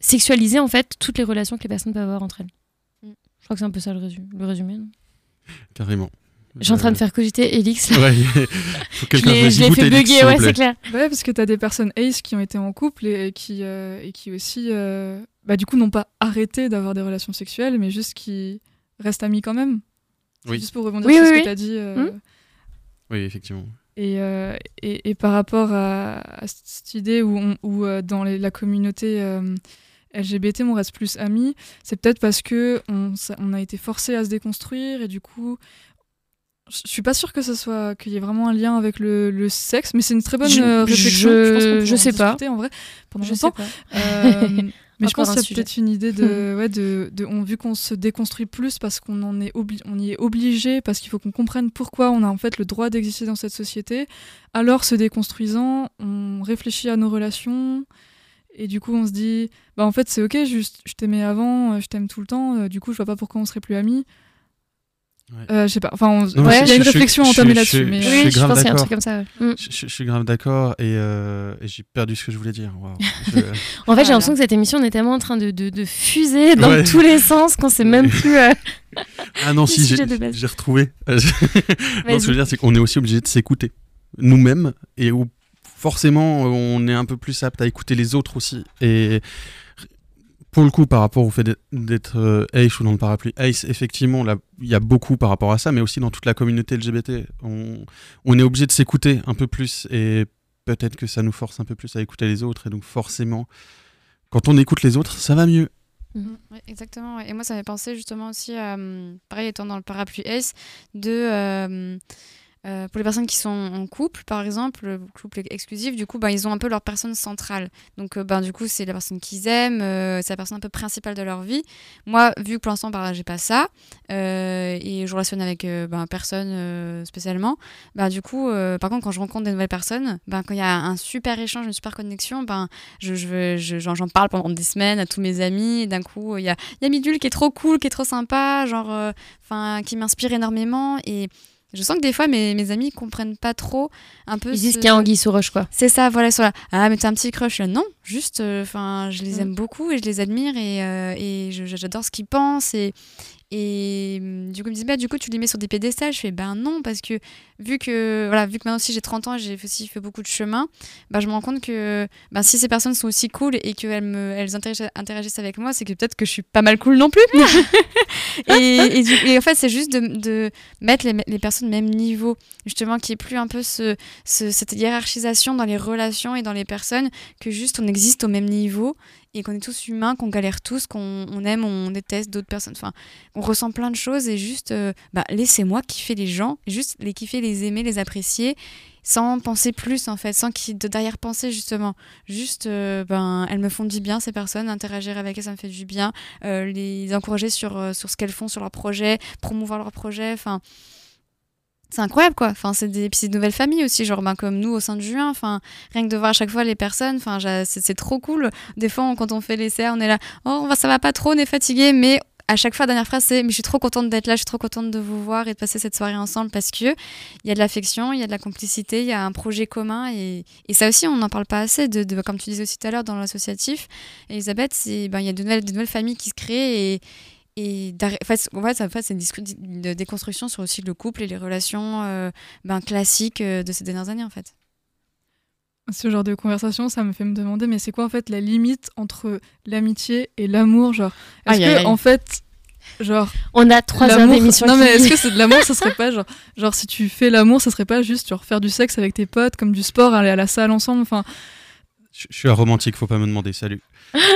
sexualiser en fait toutes les relations que les personnes peuvent avoir entre elles. Je crois que c'est un peu ça le résumé. Le résumé non? Carrément. Je suis en train de faire cogiter Elix. Ouais, faut que je l'ai fait Elix, bugger, ouais, c'est clair. Ouais, parce que t'as des personnes ace qui ont été en couple et, qui, euh, et qui aussi, euh, bah, du coup, n'ont pas arrêté d'avoir des relations sexuelles, mais juste qui restent amis quand même. Oui. Juste pour rebondir Oui, sur oui, ce oui. que t'as dit. euh, Hmm Oui, effectivement. Et, euh, et, et par rapport à, à cette idée où, on- où, euh, dans les- la communauté euh, LGBT, on reste plus amis, c'est peut-être parce que on, a été forcé à se déconstruire et du coup, je suis pas sûre que ce soit qu'il y ait vraiment un lien avec le, le sexe, mais c'est une très bonne Je- réflexion. je- pense je en sais pas. discuter, en vrai pendant Je sais longtemps. pas. Mais je pense qu'il y a sujet. peut-être une idée de, ouais, de, de on, vu qu'on se déconstruit plus parce qu'on en est obli- on y est obligé, parce qu'il faut qu'on comprenne pourquoi on a en fait le droit d'exister dans cette société. Alors, se déconstruisant, on réfléchit à nos relations. Et du coup, on se dit, bah en fait, c'est ok, juste, je t'aimais avant, euh, je t'aime tout le temps, euh, du coup, je vois pas pourquoi on serait plus amis. Euh, je sais pas, enfin, on- ouais, il y a une réflexion entamée là-dessus. je- mais je suis grave pense qu'il y a un d'accord. truc comme ça, ouais. Mm. Je, je- je suis grave d'accord et, euh, et j'ai perdu ce que je voulais dire. Je- En fait, j'ai l'impression que cette émission, on est tellement en train de, de, de fuser dans Ouais. tous les sens qu'on sait même plus. euh, Ah non, si, j'ai retrouvé. non, ce que je veux dire, c'est qu'on est aussi obligé de s'écouter nous-mêmes et où forcément on est un peu plus apte à écouter les autres aussi. Et pour le coup, par rapport au fait d'être- euh, Ace ou dans le parapluie Ace, effectivement, il y a beaucoup par rapport à ça, mais aussi dans toute la communauté LGBT. On, est obligé de s'écouter un peu plus et peut-être que ça nous force un peu plus à écouter les autres. Et donc forcément, quand on écoute les autres, ça va mieux. Ouais, exactement. Et moi, ça m'a pensé justement aussi, hum, pareil, étant dans le parapluie S, de. euh, euh, pour les personnes qui sont en couple, par exemple, le couple exclusif, du coup, ben, ils ont un peu leur personne centrale. Donc, euh, ben, du coup, c'est la personne qu'ils aiment, euh, c'est la personne un peu principale de leur vie. Moi, vu que pour l'instant, ben, j'ai pas ça, euh, et je relationne avec euh, ben, personne euh, spécialement, ben, du coup, euh, par contre, quand je rencontre des nouvelles personnes, ben, quand il y a un super échange, une super connexion, ben, je, je, je- j'en, j'en parle pendant des semaines à tous mes amis, et d'un coup, il y a, y a Midul qui est trop cool, qui est trop sympa, genre, euh, enfin, qui m'inspire énormément, et je sens que des fois, mes, mes amis comprennent pas trop un peu. Ils disent qu'il y a anguille sous roche, quoi. C'est ça, voilà, la... Ah, mais t'as un petit crush là. Non, juste, enfin, je les Mm. aime beaucoup et je les admire et, euh, et j'adore ce qu'ils pensent. Et, et hum, du coup, ils me disent, bah, du coup, tu les mets sur des pédestals. Je fais, ben non, parce que vu que, voilà, vu que maintenant aussi j'ai 30 ans et j'ai aussi fait beaucoup de chemin, bah, je me rends compte que ben, si ces personnes sont aussi cool et qu'elles me, elles interagissent, interagissent avec moi, c'est que peut-être que je suis pas mal cool non plus. et, et, du- et en fait, c'est juste de, de mettre les, les personnes au même niveau, justement, qu'il n'y ait plus un peu ce, ce- cette hiérarchisation dans les relations et dans les personnes, que juste on existe au même niveau et qu'on est tous humains, qu'on galère tous, qu'on on aime, on déteste d'autres personnes. Enfin, on ressent plein de choses et juste, euh, bah, laissez-moi kiffer les gens, juste les kiffer, les aimer, les apprécier, sans penser plus en fait, sans qu'il de derrière penser justement. Juste, euh, ben, elles me font du bien ces personnes, interagir avec elles, ça me fait du bien, euh, les encourager sur, sur ce qu'elles font, sur leurs projets, promouvoir leurs projets, enfin c'est incroyable quoi enfin c'est des puis nouvelles familles aussi genre ben, comme nous au sein de juin enfin rien que de voir à chaque fois les personnes enfin c'est trop cool des fois quand on fait les on est là oh ça va pas trop on est fatigué mais à chaque fois, dernière phrase, c'est Mais je suis trop contente d'être là, je suis trop contente de vous voir et de passer cette soirée ensemble parce que il y a de l'affection, il y a de la complicité, il y a un projet commun. Et, ça aussi, on n'en parle pas assez, de, comme tu disais aussi tout à l'heure dans l'associatif. Elisabeth, ben, il y a de nouvelles, familles qui se créent et d'arri- en fait, en fait, ça- c'est une de déconstruction sur aussi le couple et les relations euh, ben, classiques euh, de ces dernières années en fait. Ce genre de conversation, ça me fait me demander, mais c'est quoi en fait la limite entre l'amitié et l'amour Genre, est-ce que aïe. en fait, genre. On a trois heures d'émission Non, qui- mais est-ce que c'est de l'amour Ça serait pas genre, genre, si tu fais l'amour, ça serait pas juste genre faire du sexe avec tes potes, comme du sport, aller à la salle ensemble Enfin, Je, je suis un romantique, faut pas me demander. Salut.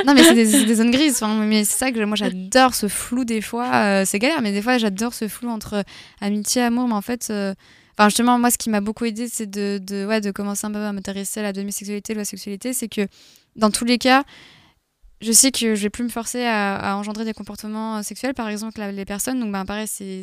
Non mais c'est des, zones grises enfin, mais c'est ça que moi j'adore ce flou des fois euh, c'est galère mais des fois j'adore ce flou entre amitié amour mais en fait euh, justement moi ce qui m'a beaucoup aidé c'est de, de ouais de commencer un peu à m'intéresser à la demi-sexualité de la sexualité c'est que dans tous les cas je sais que je vais plus me forcer à, engendrer des comportements euh, sexuels par exemple là, les personnes donc ben pareil c'est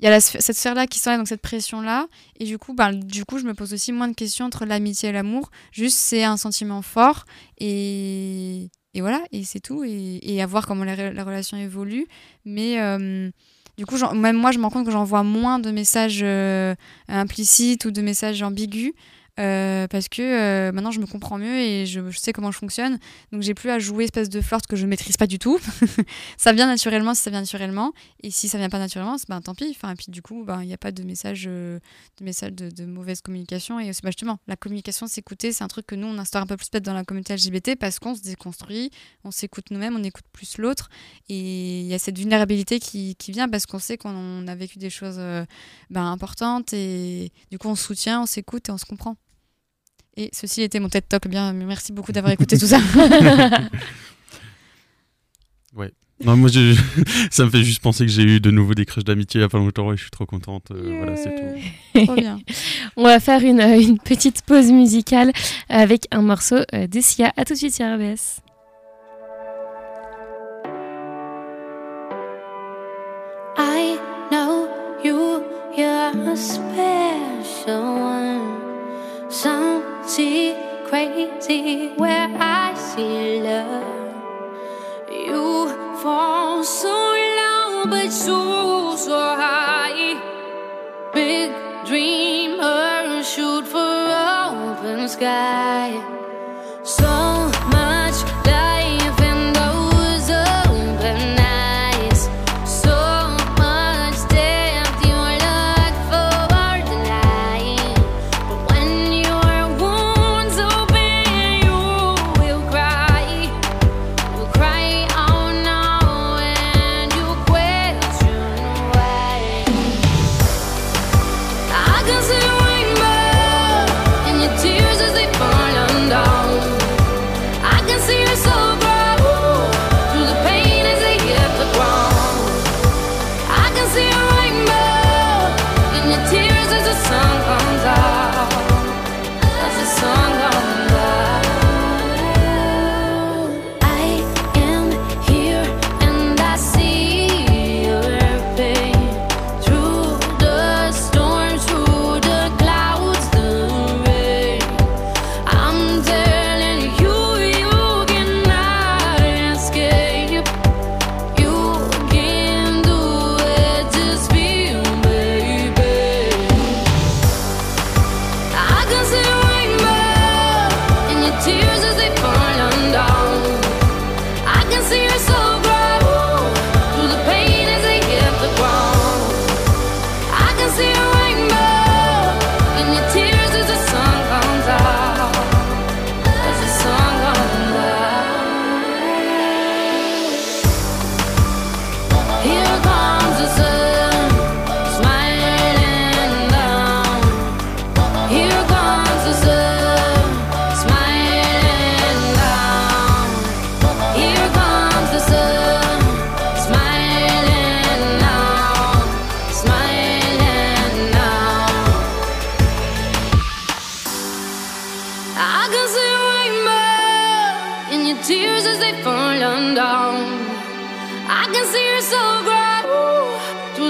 il y a cette sphère-là qui s'enlève, donc cette pression-là. Et du coup, ben, du coup, je me pose aussi moins de questions entre l'amitié et l'amour. Juste, c'est un sentiment fort. Et, et voilà, et c'est tout. Et, et à voir comment la, re- la relation évolue. Mais euh, du coup, même moi, je me rends compte que j'envoie moins de messages euh, implicites ou de messages ambigus. Euh, parce que euh, maintenant je me comprends mieux et je, sais comment je fonctionne. Donc j'ai plus à jouer espèce de flirt que je maîtrise pas du tout. Ça vient naturellement si ça vient naturellement. Et si ça vient pas naturellement ben tant pis. Enfin et puis du coup ben il n'y a pas de message euh, de message de, mauvaise communication. Et ben, justement la communication s'écouter c'est un truc que nous on instaure un peu plus peut-être dans la communauté LGBT parce qu'on se déconstruit on s'écoute nous-mêmes on écoute plus l'autre. Et il y a cette vulnérabilité qui, vient parce qu'on sait qu'on a vécu des choses ben, importantes. Et du coup on se soutient on s'écoute et on se comprend Et ceci était mon TED Talk. Bien, merci beaucoup d'avoir écouté tout ça. Ouais. Non, moi, je- ça me fait juste penser que j'ai eu de nouveau des crushs d'amitié il y a pas longtemps et je suis trop contente. euh, voilà, c'est tout. Trop bien. On va faire une, euh, une petite pause musicale avec un morceau euh, de Sia. À tout de suite sur RBS. I know you, you're a special one. Some see crazy where I see love. You fall so low, but so, so high. Big dreamer, shoot for open sky.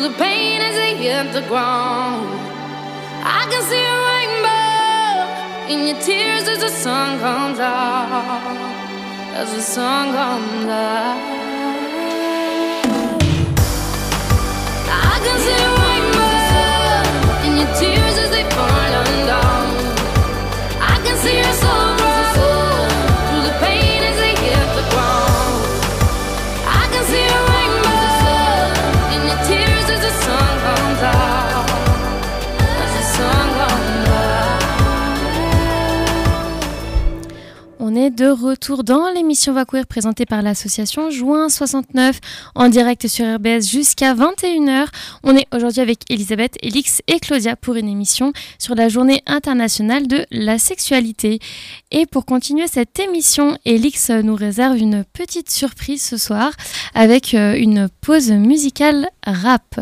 The pain as they hit the ground. I can see a rainbow in your tears as the sun comes out. As the sun comes out. I can see a rainbow in your tears as they fall down. I can see your soul On est de retour dans l'émission Va Courir présentée par l'association Juin 69 en direct sur RBS jusqu'à 21h. On est aujourd'hui avec Elisabeth, Elix et Claudia pour une émission sur la journée internationale de la sexualité. Et pour continuer cette émission, Elix nous réserve une petite surprise ce soir avec euh, une pause musicale rap.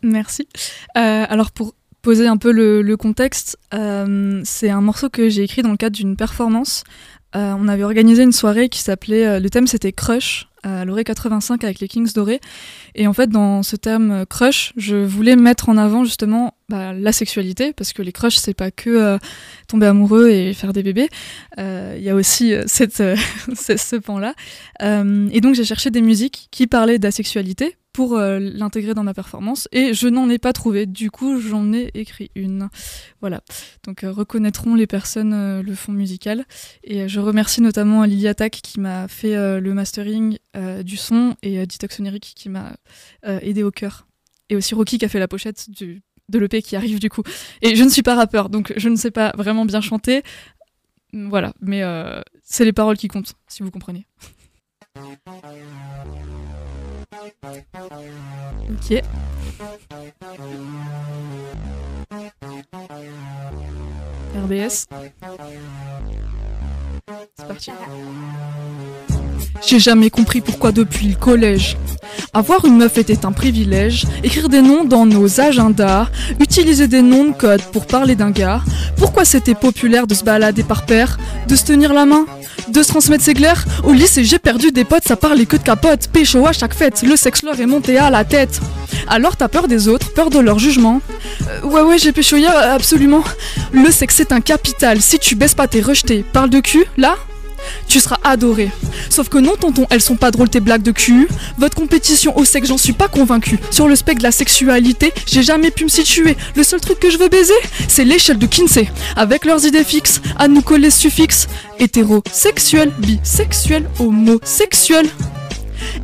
Merci. Euh, alors pour poser un peu le, le contexte, euh, c'est un morceau que j'ai écrit dans le cadre d'une performance. Euh, on avait organisé une soirée qui s'appelait, euh, le thème c'était Crush, à l'Orée 85 avec les Kings Dorés. Et en fait, dans ce terme euh, crush, je voulais mettre en avant justement bah, la sexualité, parce que les crushs, c'est pas que euh, tomber amoureux et faire des bébés. Euh, Il y a aussi cette, ce, pan-là. Et donc, j'ai cherché des musiques qui parlaient d'asexualité pour euh, l'intégrer dans ma performance, et je n'en ai pas trouvé. Du coup, j'en ai écrit une. Voilà. Donc, euh, reconnaîtront les personnes euh, le fond musical. Et je remercie notamment Lilia Tac qui m'a fait le mastering du son et Ditox Oniric qui m'a aidé au cœur. Et aussi Rocky qui a fait la pochette du, de l'EP qui arrive du coup. Et je ne suis pas rappeur, donc je ne sais pas vraiment bien chanter. Voilà, mais c'est les paroles qui comptent, si vous comprenez. Ok. RBS. C'est. J'ai jamais compris pourquoi depuis le collège. Avoir une meuf était un privilège, écrire des noms dans nos agendas, utiliser des noms de code pour parler d'un gars. Pourquoi c'était populaire de se balader par paire, de se tenir la main, de se transmettre ses glaires? Au lycée j'ai perdu des potes, ça parlait que de capote, pécho à chaque fête, le sexe leur est monté à la tête. Alors t'as peur des autres, peur de leur jugement? Euh, ouais ouais j'ai pécho hier, absolument. Le sexe c'est un capital, si tu baisses pas t'es rejeté. Parle de cul, là? Tu seras adoré. Sauf que non, tonton, elles sont pas drôles tes blagues de cul. Votre compétition au sexe, j'en suis pas convaincu. Sur le spectre de la sexualité, j'ai jamais pu me situer. Le seul truc que je veux baiser, c'est l'échelle de Kinsey. Avec leurs idées fixes, à nous coller suffixe. Hétérosexuel, bisexuel, homosexuel.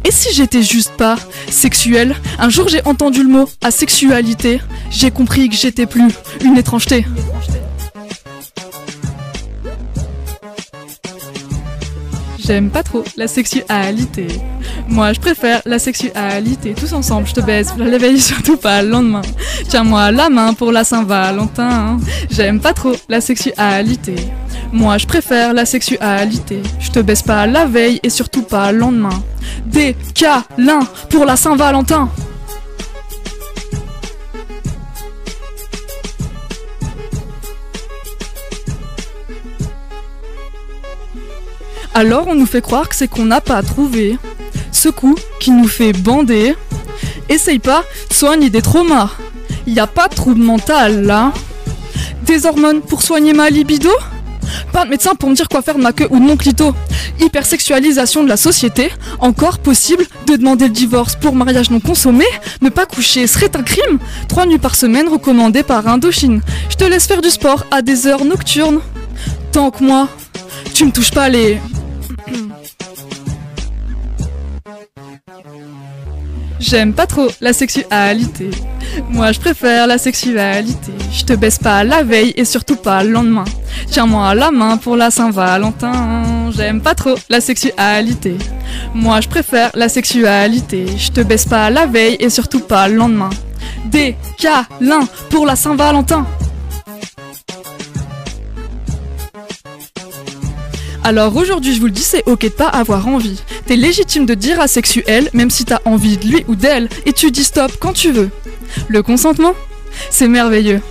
Et si j'étais juste pas sexuel? Un jour j'ai entendu le mot asexualité. J'ai compris que j'étais plus une étrangeté. J'aime pas trop la sexualité. Moi, je préfère la sexualité. Tous ensemble, je te baise, la l'éveil, surtout pas le lendemain. Tiens-moi la main pour la Saint-Valentin. J'aime pas trop la sexualité. Moi, je préfère la sexualité. Je te baisse pas la veille et surtout pas le lendemain. Des câlins pour la Saint-Valentin. Alors on nous fait croire que c'est qu'on n'a pas trouvé ce coup qui nous fait bander. Essaye pas de soigner des traumas. Y a pas de trouble mental là. Des hormones pour soigner ma libido? Pas de médecin pour me dire quoi faire de ma queue ou de mon clito. Hypersexualisation de la société. Encore possible de demander le divorce pour mariage non consommé? Ne pas coucher serait un crime? Trois nuits par semaine recommandées par Indochine. Je te laisse faire du sport à des heures nocturnes. Tant que moi, tu me touches pas les. J'aime pas trop la sexualité. Moi, je préfère la sexualité. Je te baisse pas la veille et surtout pas le lendemain. Tiens-moi la main pour la Saint-Valentin. J'aime pas trop la sexualité. Moi, je préfère la sexualité. Je te baisse pas la veille et surtout pas le lendemain. Des câlins pour la Saint-Valentin. Alors aujourd'hui, je vous le dis, c'est ok de pas avoir envie. T'es légitime de dire asexuel, même si t'as envie de lui ou d'elle, et tu dis stop quand tu veux. Le consentement? C'est merveilleux.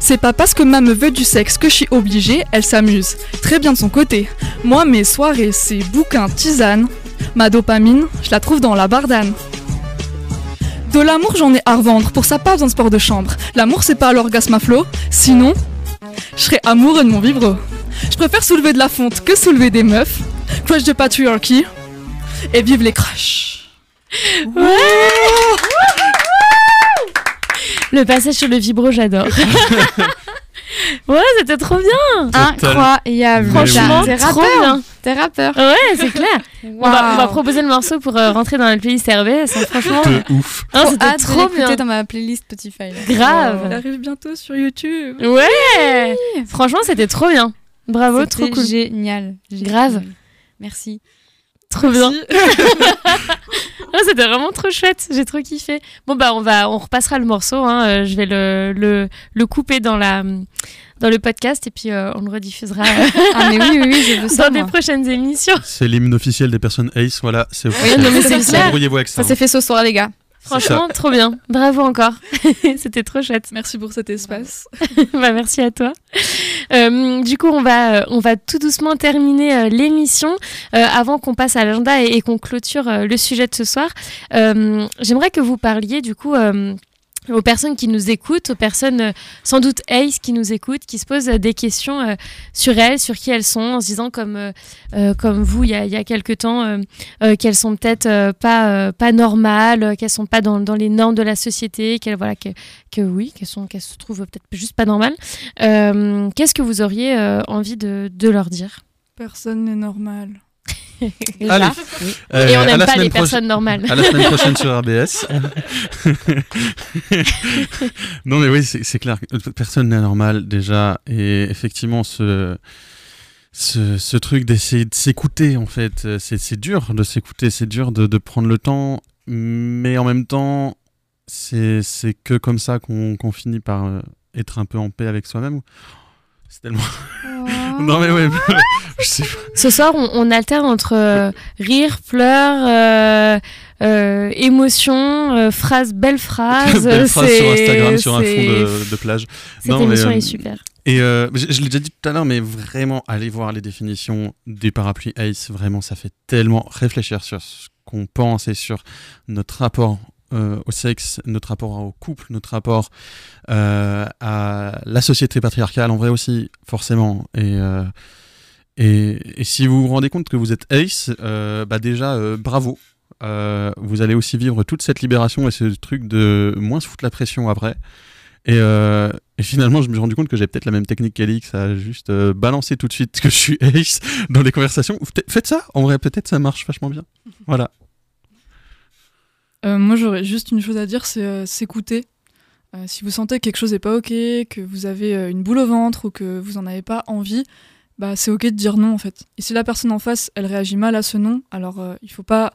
C'est pas parce que ma me veut du sexe que je suis obligée, elle s'amuse. Très bien de son côté. Moi, mes soirées, c'est bouquin, tisane. Ma dopamine, je la trouve dans la bardane. De l'amour, j'en ai à revendre, pour ça pas besoin de sport de chambre. L'amour, c'est pas l'orgasme à flot, sinon, je serais amoureux de mon vibro. Je préfère soulever de la fonte que soulever des meufs. Crush de patriarchy. Et vive les crushs. Le passage sur le vibro, j'adore. ouais, c'était trop bien. Incroyable. Franchement, T'es trop rappeur. bien. T'es rappeur. Ouais, c'est clair. On, va, on va proposer le morceau pour euh, rentrer dans la playlist RBS. hein, franchement, De ouf. Hein, Trop c'était trop bien. dans ma playlist Spotify. Grave. Elle arrive bientôt sur YouTube. Ouais. Franchement, c'était trop bien. Bravo, trop cool. Génial. Grave. Merci. Trop bien. C'était vraiment trop chouette. J'ai trop kiffé. Bon bah on va, on repassera le morceau. hein. Euh, Je vais le, le, le couper dans la dans le podcast et puis euh, on le rediffusera Ah mais oui, oui, oui, je veux ça. dans des moi. prochaines émissions. C'est l'hymne officiel des personnes Ace, voilà, c'est officiel. non, mais c'est clair. Débrouillez-vous avec ça. Ça s'est fait ce soir, les gars. Franchement, trop bien. Bravo encore. C'était trop chouette. Merci pour cet espace. bah, merci à toi. Euh, du coup, on va, euh, on va tout doucement terminer euh, l'émission euh, avant qu'on passe à l'agenda et, et qu'on clôture euh, le sujet de ce soir. Euh, J'aimerais que vous parliez du coup. Aux personnes qui nous écoutent, aux personnes euh, sans doute Ace qui nous écoutent, qui se posent euh, des questions euh, sur elles, sur qui elles sont, en se disant comme, comme vous il y a, il y a quelques temps, euh, euh, qu'elles sont peut-être pas, pas normales, qu'elles sont pas dans, dans les normes de la société, qu'elles voilà, que, que oui, qu'elles sont qu'elles se trouvent peut-être juste pas normales. Qu'est-ce que vous auriez envie de leur dire? Personne n'est normal. Allez. Euh, Et on n'aime pas les personnes normales. À la semaine prochaine sur RBS. non mais oui, c'est clair. Personne n'est normal déjà. Et effectivement, ce, ce, ce truc d'essayer de s'écouter, en fait, c'est dur de s'écouter, c'est dur de, de prendre le temps. Mais en même temps, c'est c'est que comme ça qu'on qu'on finit par euh, être un peu en paix avec soi-même. C'est tellement. non, mais ouais. je sais pas. Ce soir, on, on alterne entre euh, rire, pleurs, euh, émotion, euh, phrases, belles phrases. Belle phrase sur C'est- Instagram sur un fond de, de plage. Cette Non, mais, émission euh, est super. Et euh, je, je l'ai déjà dit tout à l'heure, mais vraiment, allez voir les définitions des parapluies ACE. Vraiment, ça fait tellement réfléchir sur ce qu'on pense et sur notre rapport euh, au sexe, notre rapport au couple, notre rapport euh, à la société patriarcale, en vrai aussi, forcément. Et, euh, et, et si vous vous rendez compte que vous êtes ACE, bah déjà, bravo. Vous allez aussi vivre toute cette libération et ce truc de moins se foutre la pression après. Et, et finalement, je me suis rendu compte que j'ai peut-être la même technique qu'Alix, à juste balancer tout de suite que je suis ace dans les conversations. Faites ça, en vrai, peut-être ça marche vachement bien. Voilà. Euh, moi, j'aurais juste une chose à dire, c'est euh, s'écouter. Euh, si vous sentez que quelque chose n'est pas ok, que vous avez une boule au ventre ou que vous en avez pas envie, bah c'est ok de dire non en fait. Et si la personne en face, elle réagit mal à ce non, alors il faut pas,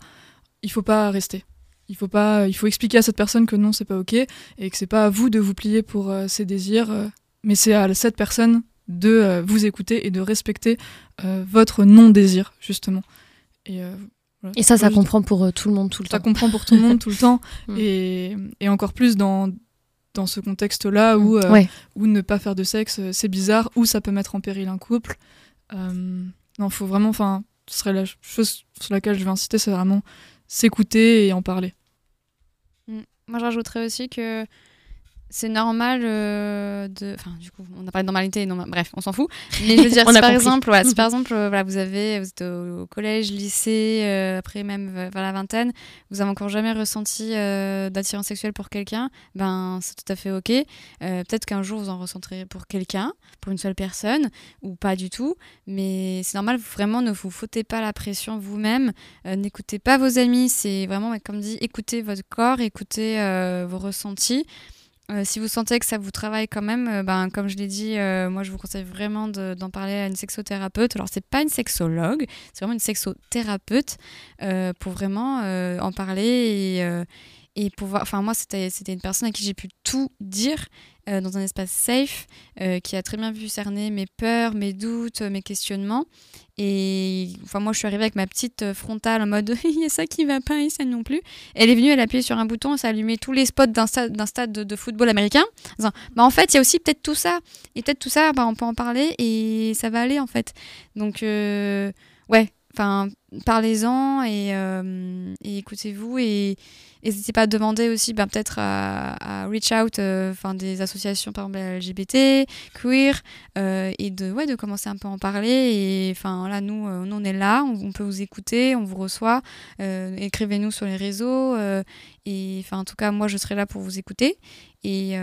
faut pas rester. Il faut pas, il faut expliquer à cette personne que non c'est pas ok et que c'est pas à vous de vous plier pour ses désirs, mais c'est à cette personne de vous écouter et de respecter votre non désir justement. Et, voilà. Et ça, ça Juste- comprend pour euh, tout le monde tout le ça temps. comprend pour tout le monde tout le temps Mm. et, et encore plus dans, dans ce contexte-là où, euh, Ouais. où ne pas faire de sexe euh, c'est bizarre ou ça peut mettre en péril un couple. Euh, non, faut vraiment, enfin, ce serait la chose sur laquelle je vais insister, c'est vraiment s'écouter et en parler. Mm. Moi, je rajouterais aussi que c'est normal euh, de. Enfin, du coup, on n'a pas de normalité, non, bref, on s'en fout. Mais je veux dire, si par exemple, si par exemple, euh, voilà, vous avez, vous êtes au, au collège, lycée, euh, après même vers la vingtaine, vous n'avez encore jamais ressenti d'attirance sexuelle pour quelqu'un, ben c'est tout à fait ok. Peut-être qu'un jour vous en ressentirez pour quelqu'un, pour une seule personne, ou pas du tout. Mais c'est normal, vraiment, ne vous foutez pas la pression vous-même. N'écoutez pas vos amis. C'est vraiment, comme dit, écoutez votre corps, écoutez vos ressentis. Euh, si vous sentez que ça vous travaille quand même, euh, ben, comme je l'ai dit, euh, moi je vous conseille vraiment de- d'en parler à une sexothérapeute. Alors c'est pas une sexologue, c'est vraiment une sexothérapeute pour vraiment en parler et, et pouvoir. Enfin moi c'était une personne à qui j'ai pu tout dire euh, dans un espace safe, euh, qui a très bien vu cerner mes peurs, mes doutes, mes questionnements. Et enfin, moi, je suis arrivée avec ma petite euh, frontale en mode il y a ça qui va pas et ça non plus. Elle est venue, elle a appuyé sur un bouton, ça a allumé tous les spots d'un stade, de, football américain. En bah, en fait, il y a aussi peut-être tout ça. Et peut-être tout ça, bah, on peut en parler et ça va aller en fait. Donc, ouais, enfin, parlez-en et, euh, et écoutez-vous et n'hésitez pas à demander aussi ben, peut-être à, reach out euh, des associations par exemple LGBT, queer euh, et de, ouais, de commencer un peu à en parler et enfin là nous, on est là, on, peut vous écouter, on vous reçoit, écrivez-nous sur les réseaux et enfin en tout cas moi je serai là pour vous écouter et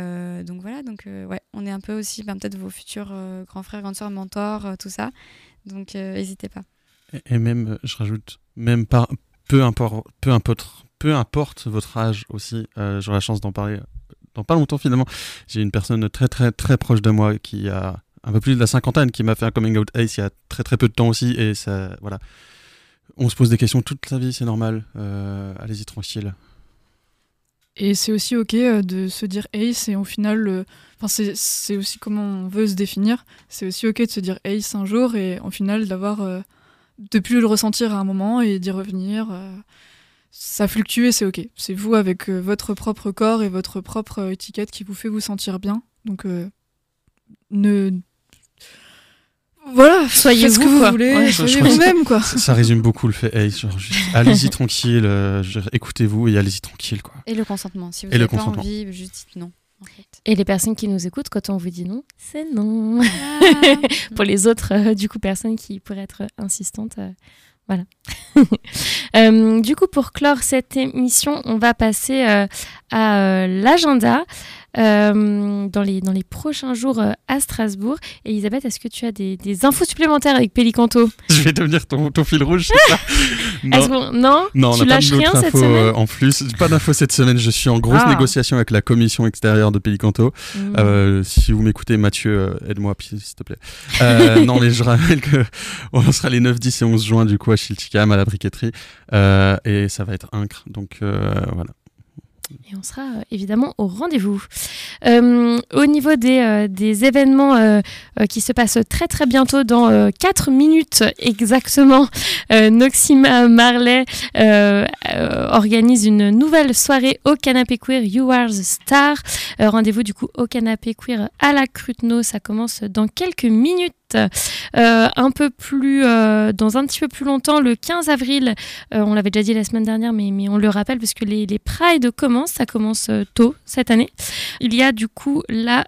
donc voilà donc ouais on est un peu aussi ben, peut-être vos futurs grands frères, grandes sœurs, mentors, tout ça donc n'hésitez pas. Et, même, euh, je rajoute, même peu importe, votre âge aussi, euh, j'aurai la chance d'en parler euh, dans pas longtemps finalement. J'ai une personne très très très proche de moi qui a un peu plus de la cinquantaine qui m'a fait un coming out ace il y a très très peu de temps aussi et ça, voilà. On se pose des questions toute la vie, c'est normal. Euh, Allez-y tranquille. Et c'est aussi ok de se dire ace et au final, euh, c'est aussi comment on veut se définir. C'est aussi ok de se dire ace un jour et au final d'avoir de plus le ressentir à un moment et d'y revenir. euh, ça fluctue et c'est ok. C'est vous avec euh, votre propre corps et votre propre euh, étiquette qui vous fait vous sentir bien. Donc euh, ne voilà, Soyez ce que vous, quoi. voulez, Ouais, soyez vous-même quoi. Ça, ça résume beaucoup le fait allez-y tranquille, euh, écoutez-vous et allez-y tranquille quoi. Et le consentement, si vous Et le n'avez pas consentement. envie, juste dites non. En fait. Et les personnes qui nous écoutent, quand on vous dit non, c'est non. Ah. Pour les autres, euh, du coup, personnes qui pourraient être insistantes, euh, voilà. Euh, du coup, pour clore cette émission, on va passer à l'agenda euh, dans, les, dans les prochains jours euh, à Strasbourg. Et Elisabeth, est-ce que tu as des, des infos supplémentaires avec Pélicanto? Je vais devenir ton, ton fil rouge, c'est ça? Non Non, on Tu pas lâches rien d'autres cette infos semaine? euh, en plus. Pas d'infos cette semaine. Je suis en grosse Ah. négociation avec la commission extérieure de Pélicanto. Mhm. Euh, si vous m'écoutez, Mathieu, euh, aide-moi, s'il te plaît. Euh, non, mais je rappelle que on sera les 9, 10 et 11 juin du coup à Chilticam, à la briqueterie. Euh, et ça va être incre. Donc euh, voilà. Et on sera euh, évidemment au rendez-vous. Euh, au niveau des, euh, événements qui se passent très très bientôt, dans 4 minutes exactement, Noxima Marley organise une nouvelle soirée au Canapé Queer You Are the Star. Rendez-vous du coup au Canapé Queer à la Cruteno. Ça commence dans quelques minutes. Euh, un peu plus, euh, dans un petit peu plus longtemps, le 15 avril, euh, on l'avait déjà dit la semaine dernière, mais, mais on le rappelle parce que les, les Pride commencent, ça commence tôt cette année. Il y a du coup la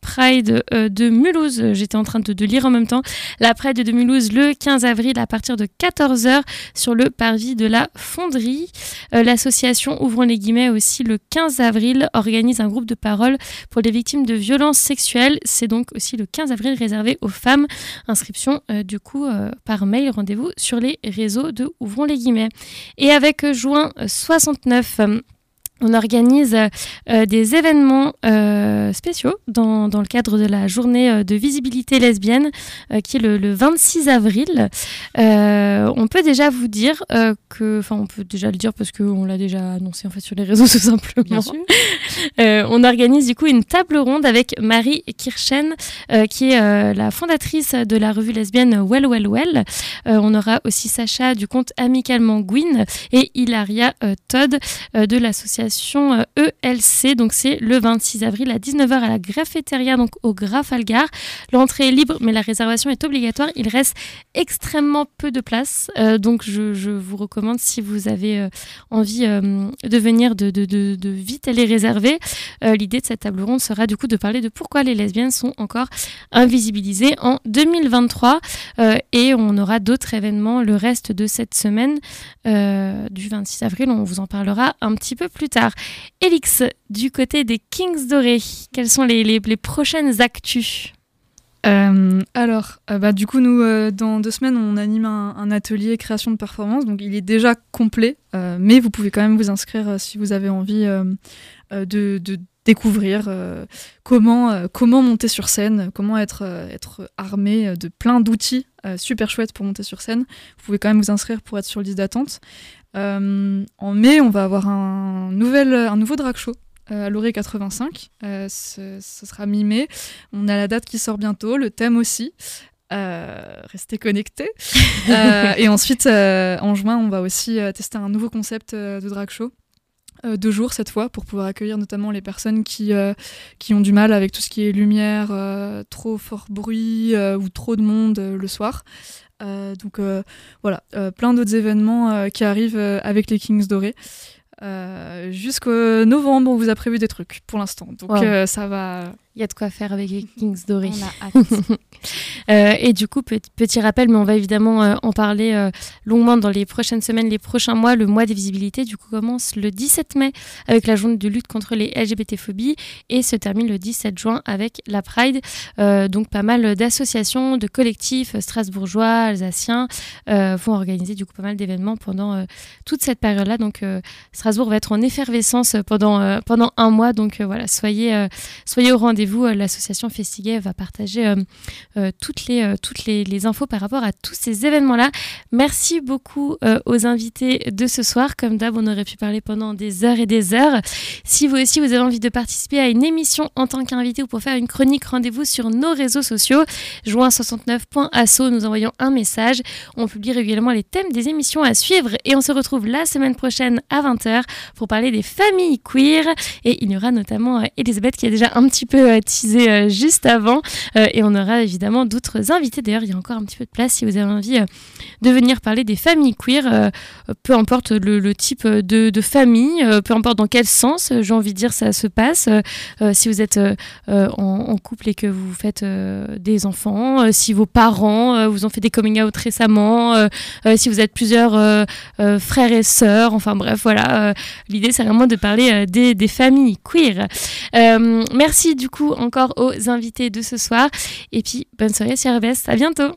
Pride de Mulhouse, j'étais en train de, de lire en même temps, la Pride de Mulhouse le 15 avril à partir de 14h sur le parvis de la Fonderie. Euh, L'association Ouvrons les guillemets aussi le 15 avril organise un groupe de parole pour les victimes de violences sexuelles. C'est donc aussi le 15 avril réservé aux femmes. Inscription euh, du coup euh, par mail, rendez-vous sur les réseaux de Ouvrons les guillemets. Et avec euh, juin 69, euh, on organise euh, des événements euh, spéciaux dans, dans le cadre de la journée euh, de visibilité lesbienne euh, qui est le, le 26 avril. Euh, on peut déjà vous dire euh, que, enfin on peut déjà le dire parce qu'on l'a déjà annoncé en fait sur les réseaux tout simplement. Bien sûr. Euh, on organise du coup une table ronde avec Marie Kirchen euh, qui est euh, la fondatrice de la revue lesbienne Well Well Well. Euh, on aura aussi Sacha du compte Amicalement Gwyn et Hilaria euh, Todd euh, de l'association euh, ELC. Donc c'est le 26 avril à 19h à la Graffeteria, donc au Grafalgar. L'entrée est libre, mais la réservation est obligatoire. Il reste extrêmement peu de place, Euh, donc je, vous recommande si vous avez euh, envie de venir de, de- vite aller réserver. L'idée de cette table ronde sera du coup de parler de pourquoi les lesbiennes sont encore invisibilisées en 2023 Euh, et on aura d'autres événements le reste de cette semaine du 26 avril. On vous en parlera un petit peu plus tard. Elix, du côté des Kings Dorés, quelles sont les, prochaines actus? Euh, alors, euh, bah, du coup, nous, euh, dans deux semaines, on anime un, atelier création de performance. Donc, il est déjà complet, mais vous pouvez quand même vous inscrire si vous avez envie de, découvrir comment, monter sur scène, comment être, armé de plein d'outils super chouettes pour monter sur scène. Vous pouvez quand même vous inscrire pour être sur liste d'attente. Euh, en mai, on va avoir un, nouvel, un nouveau drag show euh, à l'Oré 85. Euh, ce, ce sera mi-mai. On a la date qui sort bientôt, le thème aussi. Euh, restez connectés. Euh, et ensuite, euh, en juin, on va aussi tester un nouveau concept de drag show. deux jours cette fois pour pouvoir accueillir notamment les personnes qui, qui ont du mal avec tout ce qui est lumière, trop fort bruit ou trop de monde le soir. Euh, donc euh, voilà, euh, plein d'autres événements qui arrivent avec les Kings Dorés. Jusqu'au novembre, on vous a prévu des trucs pour l'instant. Donc Wow. ça va. Il y a de quoi faire avec les Kings Dorés. On a hâte. Euh, et du coup, petit, petit rappel, mais on va évidemment euh, en parler euh, longuement dans les prochaines semaines, les prochains mois. Le mois des visibilités, du coup, commence le 17 mai avec la journée de lutte contre les LGBT-phobies et se termine le 17 juin avec la Pride. Donc, pas mal d'associations, de collectifs strasbourgeois, alsaciens vont organiser du coup pas mal d'événements pendant toute cette période-là. Donc, Strasbourg va être en effervescence pendant, pendant un mois. Donc, voilà, soyez, soyez au rendez-vous. Euh, L'association Festiguet va partager euh, euh, toutes, les, toutes les, infos par rapport à tous ces événements-là. Merci beaucoup aux invités de ce soir. Comme d'hab, on aurait pu parler pendant des heures et des heures. Si vous aussi, vous avez envie de participer à une émission en tant qu'invité ou pour faire une chronique, rendez-vous sur nos réseaux sociaux. Joint69.asso, nous envoyons un message. On publie régulièrement les thèmes des émissions à suivre et on se retrouve la semaine prochaine à 20h pour parler des familles queer. Et il y aura notamment Elisabeth qui a déjà un petit peu teasé euh, juste avant. Euh, et on aura évidemment d'autres invités. D'ailleurs, il y a encore un petit peu de place si vous avez envie euh, de venir parler des familles queer, euh, euh, peu importe le, type de, famille, euh, peu importe dans quel sens, euh, j'ai envie de dire, ça se passe. Euh, euh, si vous êtes euh, euh, en, couple et que vous faites euh, des enfants, euh, si vos parents euh, vous ont fait des coming out récemment, euh, euh, si vous êtes plusieurs euh, euh, frères et sœurs, enfin bref, voilà. euh, L'idée, c'est vraiment de parler euh, des, familles queer. Euh, merci du coup encore aux invités de ce soir. Et puis, bonne soirée sur. À bientôt.